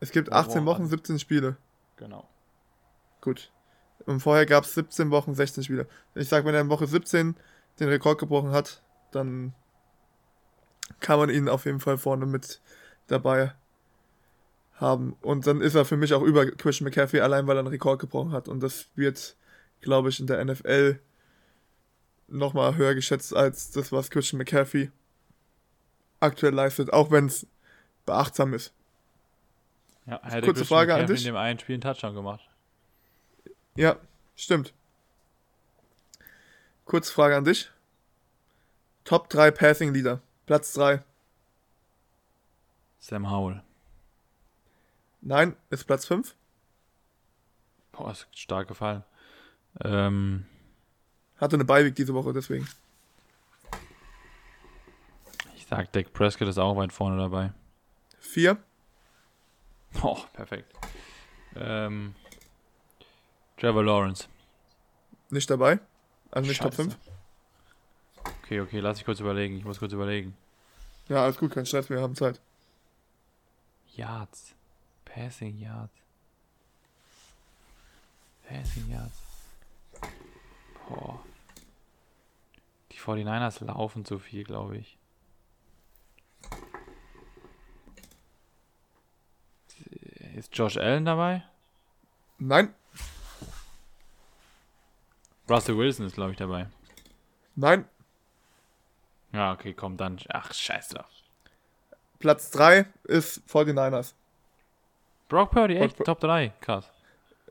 Es gibt 18 Wochen, 17 Spiele. Genau. Gut. Und vorher gab es 17 Wochen, 16 Spiele. Ich sag, wenn er in Woche 17 den Rekord gebrochen hat, dann kann man ihn auf jeden Fall vorne mit dabei haben. Und dann ist er für mich auch über Christian McCaffrey, allein weil er einen Rekord gebrochen hat. Und das wird, glaube ich, in der NFL nochmal höher geschätzt als das, was Christian McCaffrey aktuell leistet, auch wenn es beachtsam ist. Ja, hätte Kurze Frage an dich. in dem einen Spiel einen Touchdown gemacht. Ja, stimmt. Kurze Frage an dich. Top 3 Passing Leader. Platz 3. Sam Howell. Nein, ist Platz 5. Boah, ist stark gefallen. Ähm, Hatte eine Beiweg diese Woche, deswegen. Sag, Dak Prescott ist auch weit vorne dabei. Vier. Oh, perfekt. Ähm, Trevor Lawrence. Nicht dabei? Also nicht Scheiße. Top 5? Okay, okay, lass ich kurz überlegen. Ich muss kurz überlegen. Ja, alles gut, kein Stress, wir haben Zeit. Yards. Passing Yards. Passing Yards. Boah. Die 49ers laufen zu viel, glaube ich. Ist Josh Allen dabei? Nein. Russell Wilson ist, glaube ich, dabei. Nein. Ja, okay, komm dann. Ach, scheiß drauf. Platz 3 ist 49ers. Brock Purdy, echt? Top 3, krass.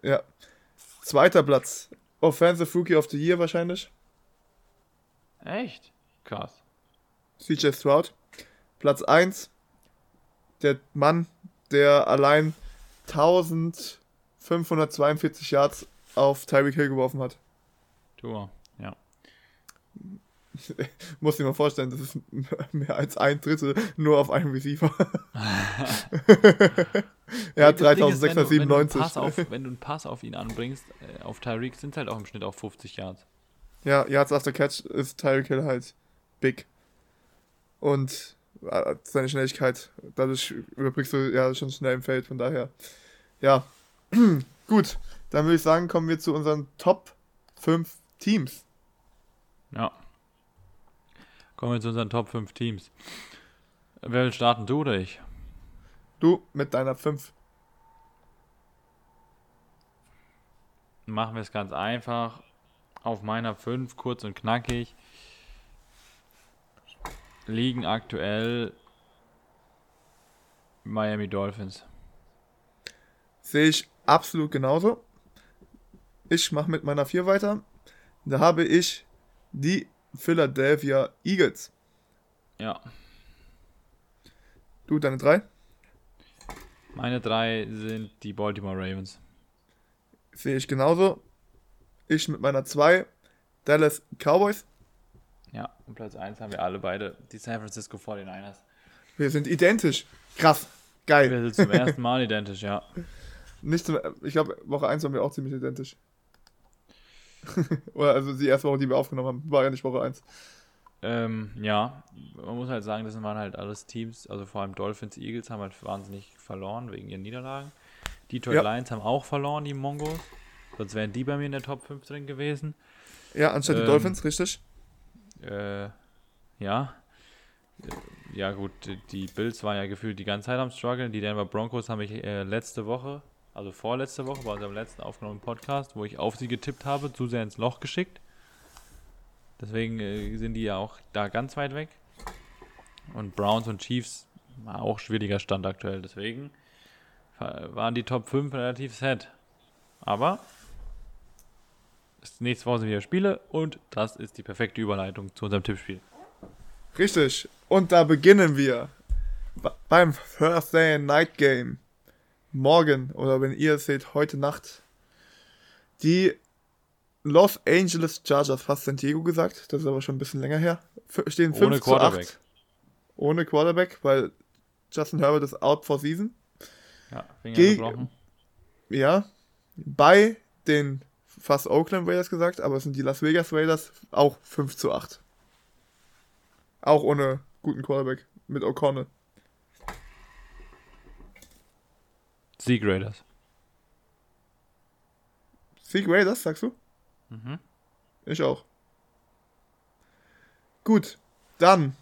Ja. Zweiter Platz. Offensive Rookie of the Year wahrscheinlich. Echt? Krass. CJ Stroud. Platz 1. Der Mann, der allein 1542 Yards auf Tyreek Hill geworfen hat. Tour, ja. <laughs> Muss ich mal vorstellen, das ist mehr als ein Drittel nur auf einem Receiver. <laughs> er hat 3697. Wenn, wenn, du einen Pass auf ihn anbringst, äh, auf Tyreek, sind es halt auch im Schnitt auch 50 Yards. Ja, Yards after Catch ist Tyreek Hill halt big. Und seine Schnelligkeit, dadurch überbrichst du ja schon schnell im Feld, von daher. Ja, <clears throat> gut. Dann würde ich sagen, kommen wir zu unseren Top 5 Teams. Ja. Kommen wir zu unseren Top 5 Teams. Wer will starten, du oder ich? Du mit deiner 5. Machen wir es ganz einfach. Auf meiner 5, kurz und knackig, liegen aktuell Miami Dolphins. Sehe ich absolut genauso. Ich mache mit meiner 4 weiter. Da habe ich die Philadelphia Eagles. Ja. Du, deine 3? Meine 3 sind die Baltimore Ravens. Sehe ich genauso. Ich mit meiner 2 Dallas Cowboys. Ja, und Platz 1 haben wir alle beide die San Francisco 49ers. Wir sind identisch. Krass. Geil. Wir sind zum ersten Mal identisch, ja. <laughs> Nicht zum, ich glaube, Woche 1 waren wir auch ziemlich identisch. <laughs> Oder also die erste Woche, die wir aufgenommen haben, war ja nicht Woche 1. Ähm, ja, man muss halt sagen, das waren halt alles Teams, also vor allem Dolphins, Eagles haben halt wahnsinnig verloren wegen ihren Niederlagen. Detroit ja. Lions haben auch verloren, die Mongos. Sonst wären die bei mir in der Top 5 drin gewesen. Ja, anstatt ähm, die Dolphins, richtig? Äh, ja. Ja, gut, die Bills waren ja gefühlt die ganze Zeit am Struggle. Die Denver Broncos haben mich äh, letzte Woche also vorletzte Woche bei unserem letzten aufgenommenen Podcast, wo ich auf sie getippt habe, zu sehr ins Loch geschickt. Deswegen äh, sind die ja auch da ganz weit weg. Und Browns und Chiefs auch schwieriger Stand aktuell. Deswegen waren die Top 5 relativ set. Aber nächste Woche sind wieder Spiele und das ist die perfekte Überleitung zu unserem Tippspiel. Richtig. Und da beginnen wir beim Thursday Night Game morgen oder wenn ihr es seht, heute Nacht die Los Angeles Chargers, fast San Diego gesagt, das ist aber schon ein bisschen länger her, stehen 5 Ohne Quarterback. zu 8. Ohne Quarterback, weil Justin Herbert ist out for season. Ja, Finger Ja, bei den fast Oakland Raiders gesagt, aber es sind die Las Vegas Raiders auch 5 zu 8. Auch ohne guten Quarterback mit O'Connell. Sieg Raiders. Sieg Raiders, sagst du? Mhm. Ich auch. Gut, dann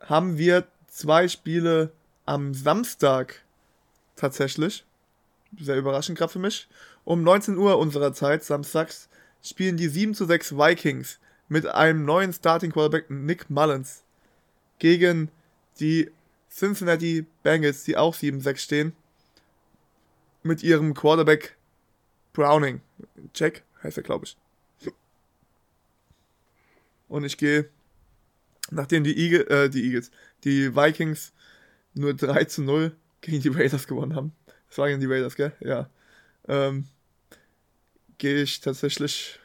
haben wir zwei Spiele am Samstag tatsächlich. Sehr überraschend gerade für mich. Um 19 Uhr unserer Zeit, samstags, spielen die 7 zu 6 Vikings mit einem neuen Starting Quarterback Nick Mullins gegen die Cincinnati Bengals, die auch 7-6 stehen, mit ihrem Quarterback Browning. Jack heißt er, glaube ich. Und ich gehe, nachdem die, Eagle, äh, die Eagles, die Vikings nur 3 zu 0 gegen die Raiders gewonnen haben. Das waren die Raiders, gell? Ja. Ähm, gehe ich tatsächlich.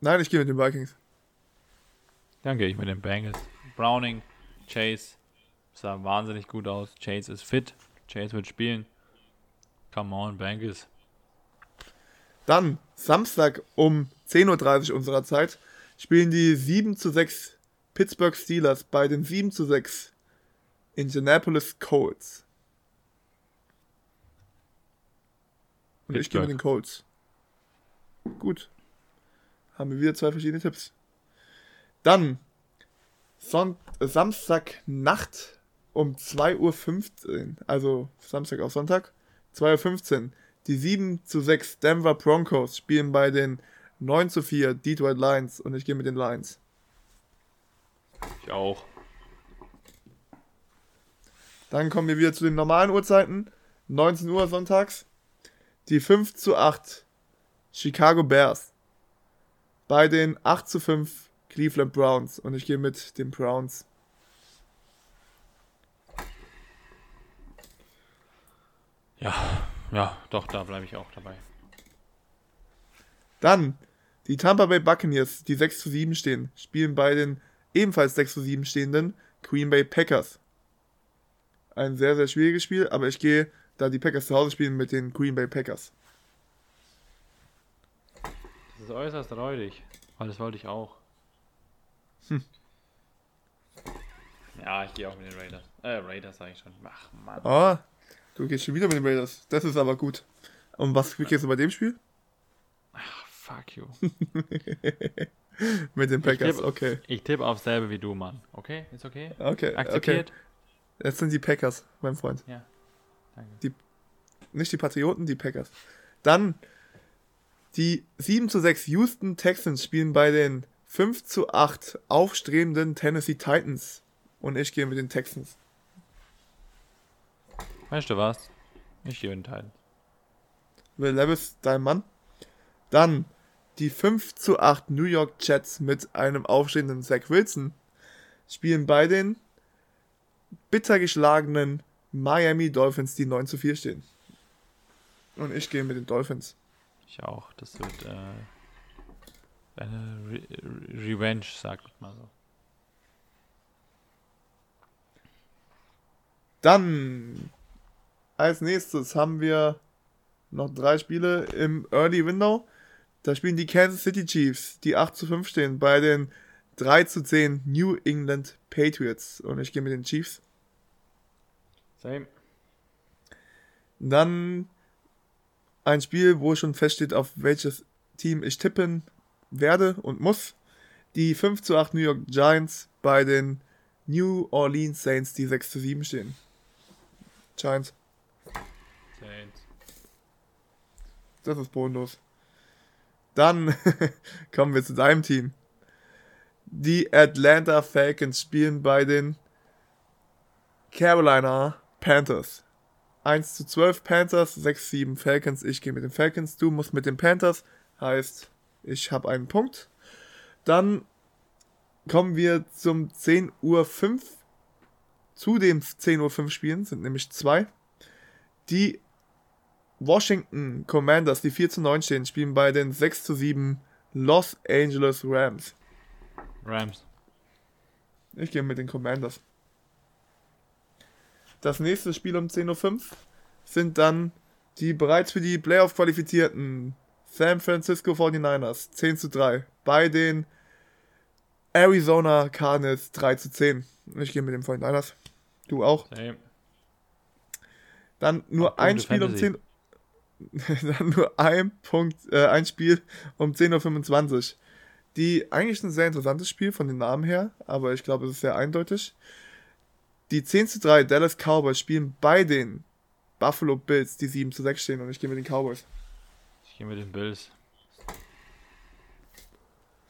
Nein, ich gehe mit den Vikings. Dann gehe ich mit den Bengals. Browning Chase sah wahnsinnig gut aus. Chase ist fit. Chase wird spielen. Come on, Bengals. Dann Samstag um 10.30 Uhr unserer Zeit spielen die 7 zu 6 Pittsburgh Steelers bei den 7 zu 6 Indianapolis Colts. Und ich gehe mit den Colts. Gut. Haben wir wieder zwei verschiedene Tipps. Dann Son Samstagnacht um 2.15 Uhr, also Samstag auf Sonntag, 2.15 Uhr, die 7 zu 6 Denver Broncos spielen bei den 9 zu 4 Detroit Lions und ich gehe mit den Lions. Ich auch. Dann kommen wir wieder zu den normalen Uhrzeiten. 19 Uhr sonntags. Die 5 zu 8 Chicago Bears. Bei den 8 zu 5 Cleveland Browns. Und ich gehe mit den Browns. Ja, ja, doch, da bleibe ich auch dabei. Dann die Tampa Bay Buccaneers, die 6 zu 7 stehen, spielen bei den ebenfalls 6 zu 7 stehenden Green Bay Packers. Ein sehr, sehr schwieriges Spiel, aber ich gehe, da die Packers zu Hause spielen, mit den Green Bay Packers. Das ist äußerst räudig, weil das wollte ich auch. Hm. Ja, ich gehe auch mit den Raiders. Äh, Raiders sage ich schon. Ach, Mann. Oh, du gehst schon wieder mit den Raiders. Das ist aber gut. Und was gehst du bei dem Spiel? Ach, fuck you. <laughs> mit den Packers, ich tipp, okay. Ich tippe auf selbe wie du, Mann. Okay? Ist okay? Okay, Akzeptiert? okay. Das sind die Packers, mein Freund. Ja. Die, nicht die Patrioten, die Packers. Dann die 7 zu 6 Houston Texans spielen bei den 5 zu 8 aufstrebenden Tennessee Titans. Und ich gehe mit den Texans. Weißt du was? Ich gehe mit den Titans. Will Levis, dein Mann. Dann die 5 zu 8 New York Jets mit einem aufstehenden Zach Wilson spielen bei den bitter geschlagenen Miami Dolphins, die 9 zu 4 stehen. Und ich gehe mit den Dolphins. Ich auch. Das wird äh, eine Re Revenge, sagt man so. Dann als nächstes haben wir noch drei Spiele im Early Window. Da spielen die Kansas City Chiefs, die 8 zu 5 stehen, bei den 3 zu 10 New England Patriots. Und ich gehe mit den Chiefs. Same. Dann ein Spiel, wo schon feststeht, auf welches Team ich tippen werde und muss. Die 5 zu 8 New York Giants bei den New Orleans Saints, die 6 zu 7 stehen. Giants. Saints. Das ist bodenlos. Dann <laughs> kommen wir zu deinem Team. Die Atlanta Falcons spielen bei den Carolina Panthers. 1 zu 12 Panthers, 6 7 Falcons. Ich gehe mit den Falcons, du musst mit den Panthers. Heißt, ich habe einen Punkt. Dann kommen wir zum 10.05 Uhr. Zu den 10.05 Uhr Spielen sind nämlich zwei. Die Washington Commanders, die 4 zu 9 stehen, spielen bei den 6 zu 7 Los Angeles Rams. Rams. Ich gehe mit den Commanders. Das nächste Spiel um 10.05 Uhr sind dann die bereits für die Playoff qualifizierten San Francisco 49ers 10 zu 3 bei den Arizona Cardinals 3 zu 10. Ich gehe mit den 49ers. Du auch. Same. Dann nur Auch ein Spiel um Fantasy. 10 <laughs> dann nur ein Punkt, äh, ein Spiel um 10.25 Uhr. Die eigentlich ein sehr interessantes Spiel von den Namen her, aber ich glaube, es ist sehr eindeutig. Die 10 zu 3 Dallas Cowboys spielen bei den Buffalo Bills, die 7 zu 6 stehen und ich gehe mit den Cowboys. Ich gehe mit den Bills.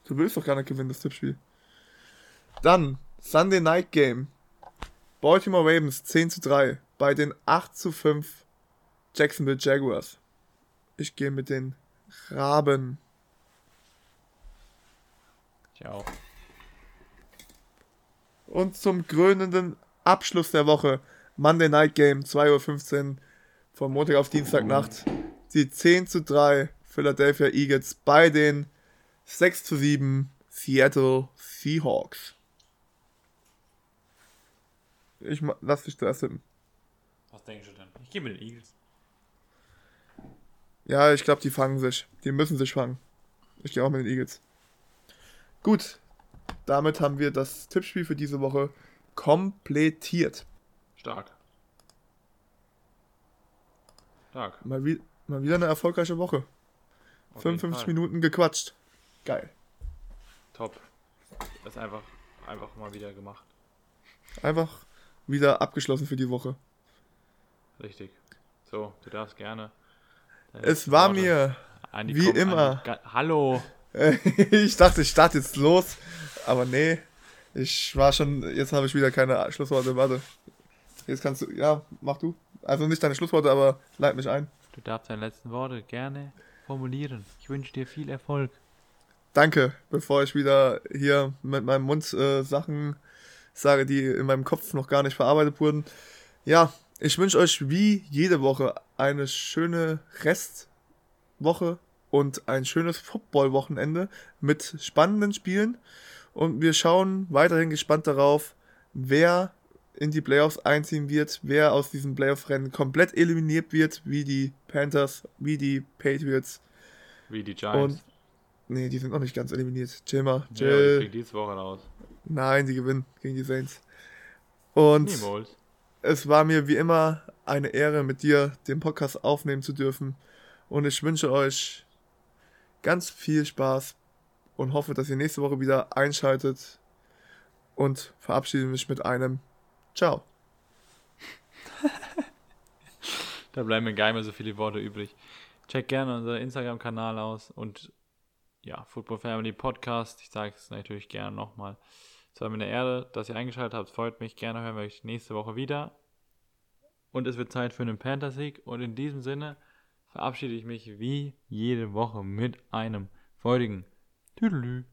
Du willst doch gar nicht gewinnen, das Tippspiel. Dann Sunday Night Game. Baltimore Ravens 10 zu 3 bei den 8 zu 5 Jacksonville Jaguars. Ich gehe mit den Raben. Ich auch. Und zum krönenden Abschluss der Woche Monday Night Game 2.15 Uhr von Montag auf Dienstagnacht. Die 10 zu 3 Philadelphia Eagles bei den 6 zu 7 Seattle Seahawks. Ich lass dich zuerst tippen. Was denkst du denn? Ich gehe mit den Eagles. Ja, ich glaube, die fangen sich. Die müssen sich fangen. Ich gehe auch mit den Eagles. Gut. Damit haben wir das Tippspiel für diese Woche komplettiert. Stark. Stark. Mal, wie, mal wieder eine erfolgreiche Woche. Auf 55 jeden Fall. Minuten gequatscht. Geil. Top. Das einfach, einfach mal wieder gemacht. Einfach wieder abgeschlossen für die Woche. Richtig. So, du darfst gerne. Es war Worte mir. wie Kom- an immer. Hallo. <laughs> ich dachte, ich starte jetzt los. Aber nee. Ich war schon, jetzt habe ich wieder keine Schlussworte, warte. Jetzt kannst du, ja, mach du. Also nicht deine Schlussworte, aber leit mich ein. Du darfst deine letzten Worte gerne formulieren. Ich wünsche dir viel Erfolg. Danke, bevor ich wieder hier mit meinem Mund äh, Sachen sage, die in meinem Kopf noch gar nicht verarbeitet wurden. Ja, ich wünsche euch wie jede Woche eine schöne Restwoche und ein schönes Football-Wochenende mit spannenden Spielen. Und wir schauen weiterhin gespannt darauf, wer in die Playoffs einziehen wird, wer aus diesem Playoff-Rennen komplett eliminiert wird, wie die Panthers, wie die Patriots. Wie die Giants. Und, nee, die sind noch nicht ganz eliminiert. Chill mal. Ja, Chill. die diese Woche raus. Nein, die gewinnen gegen die Saints. Und Niemals. es war mir wie immer eine Ehre, mit dir den Podcast aufnehmen zu dürfen. Und ich wünsche euch ganz viel Spaß und hoffe, dass ihr nächste Woche wieder einschaltet. Und verabschiede mich mit einem Ciao. <laughs> Da bleiben mir gar nicht mehr so viele Worte übrig. Check gerne unseren Instagram-Kanal aus und ja, Football Family Podcast. Ich sage es natürlich gerne nochmal. Es war mir eine Ehre, dass ihr eingeschaltet habt. Freut mich. Gerne hören wir euch nächste Woche wieder. Und es wird Zeit für einen Panther-Sieg. Und in diesem Sinne verabschiede ich mich wie jede Woche mit einem freudigen Toodaloo.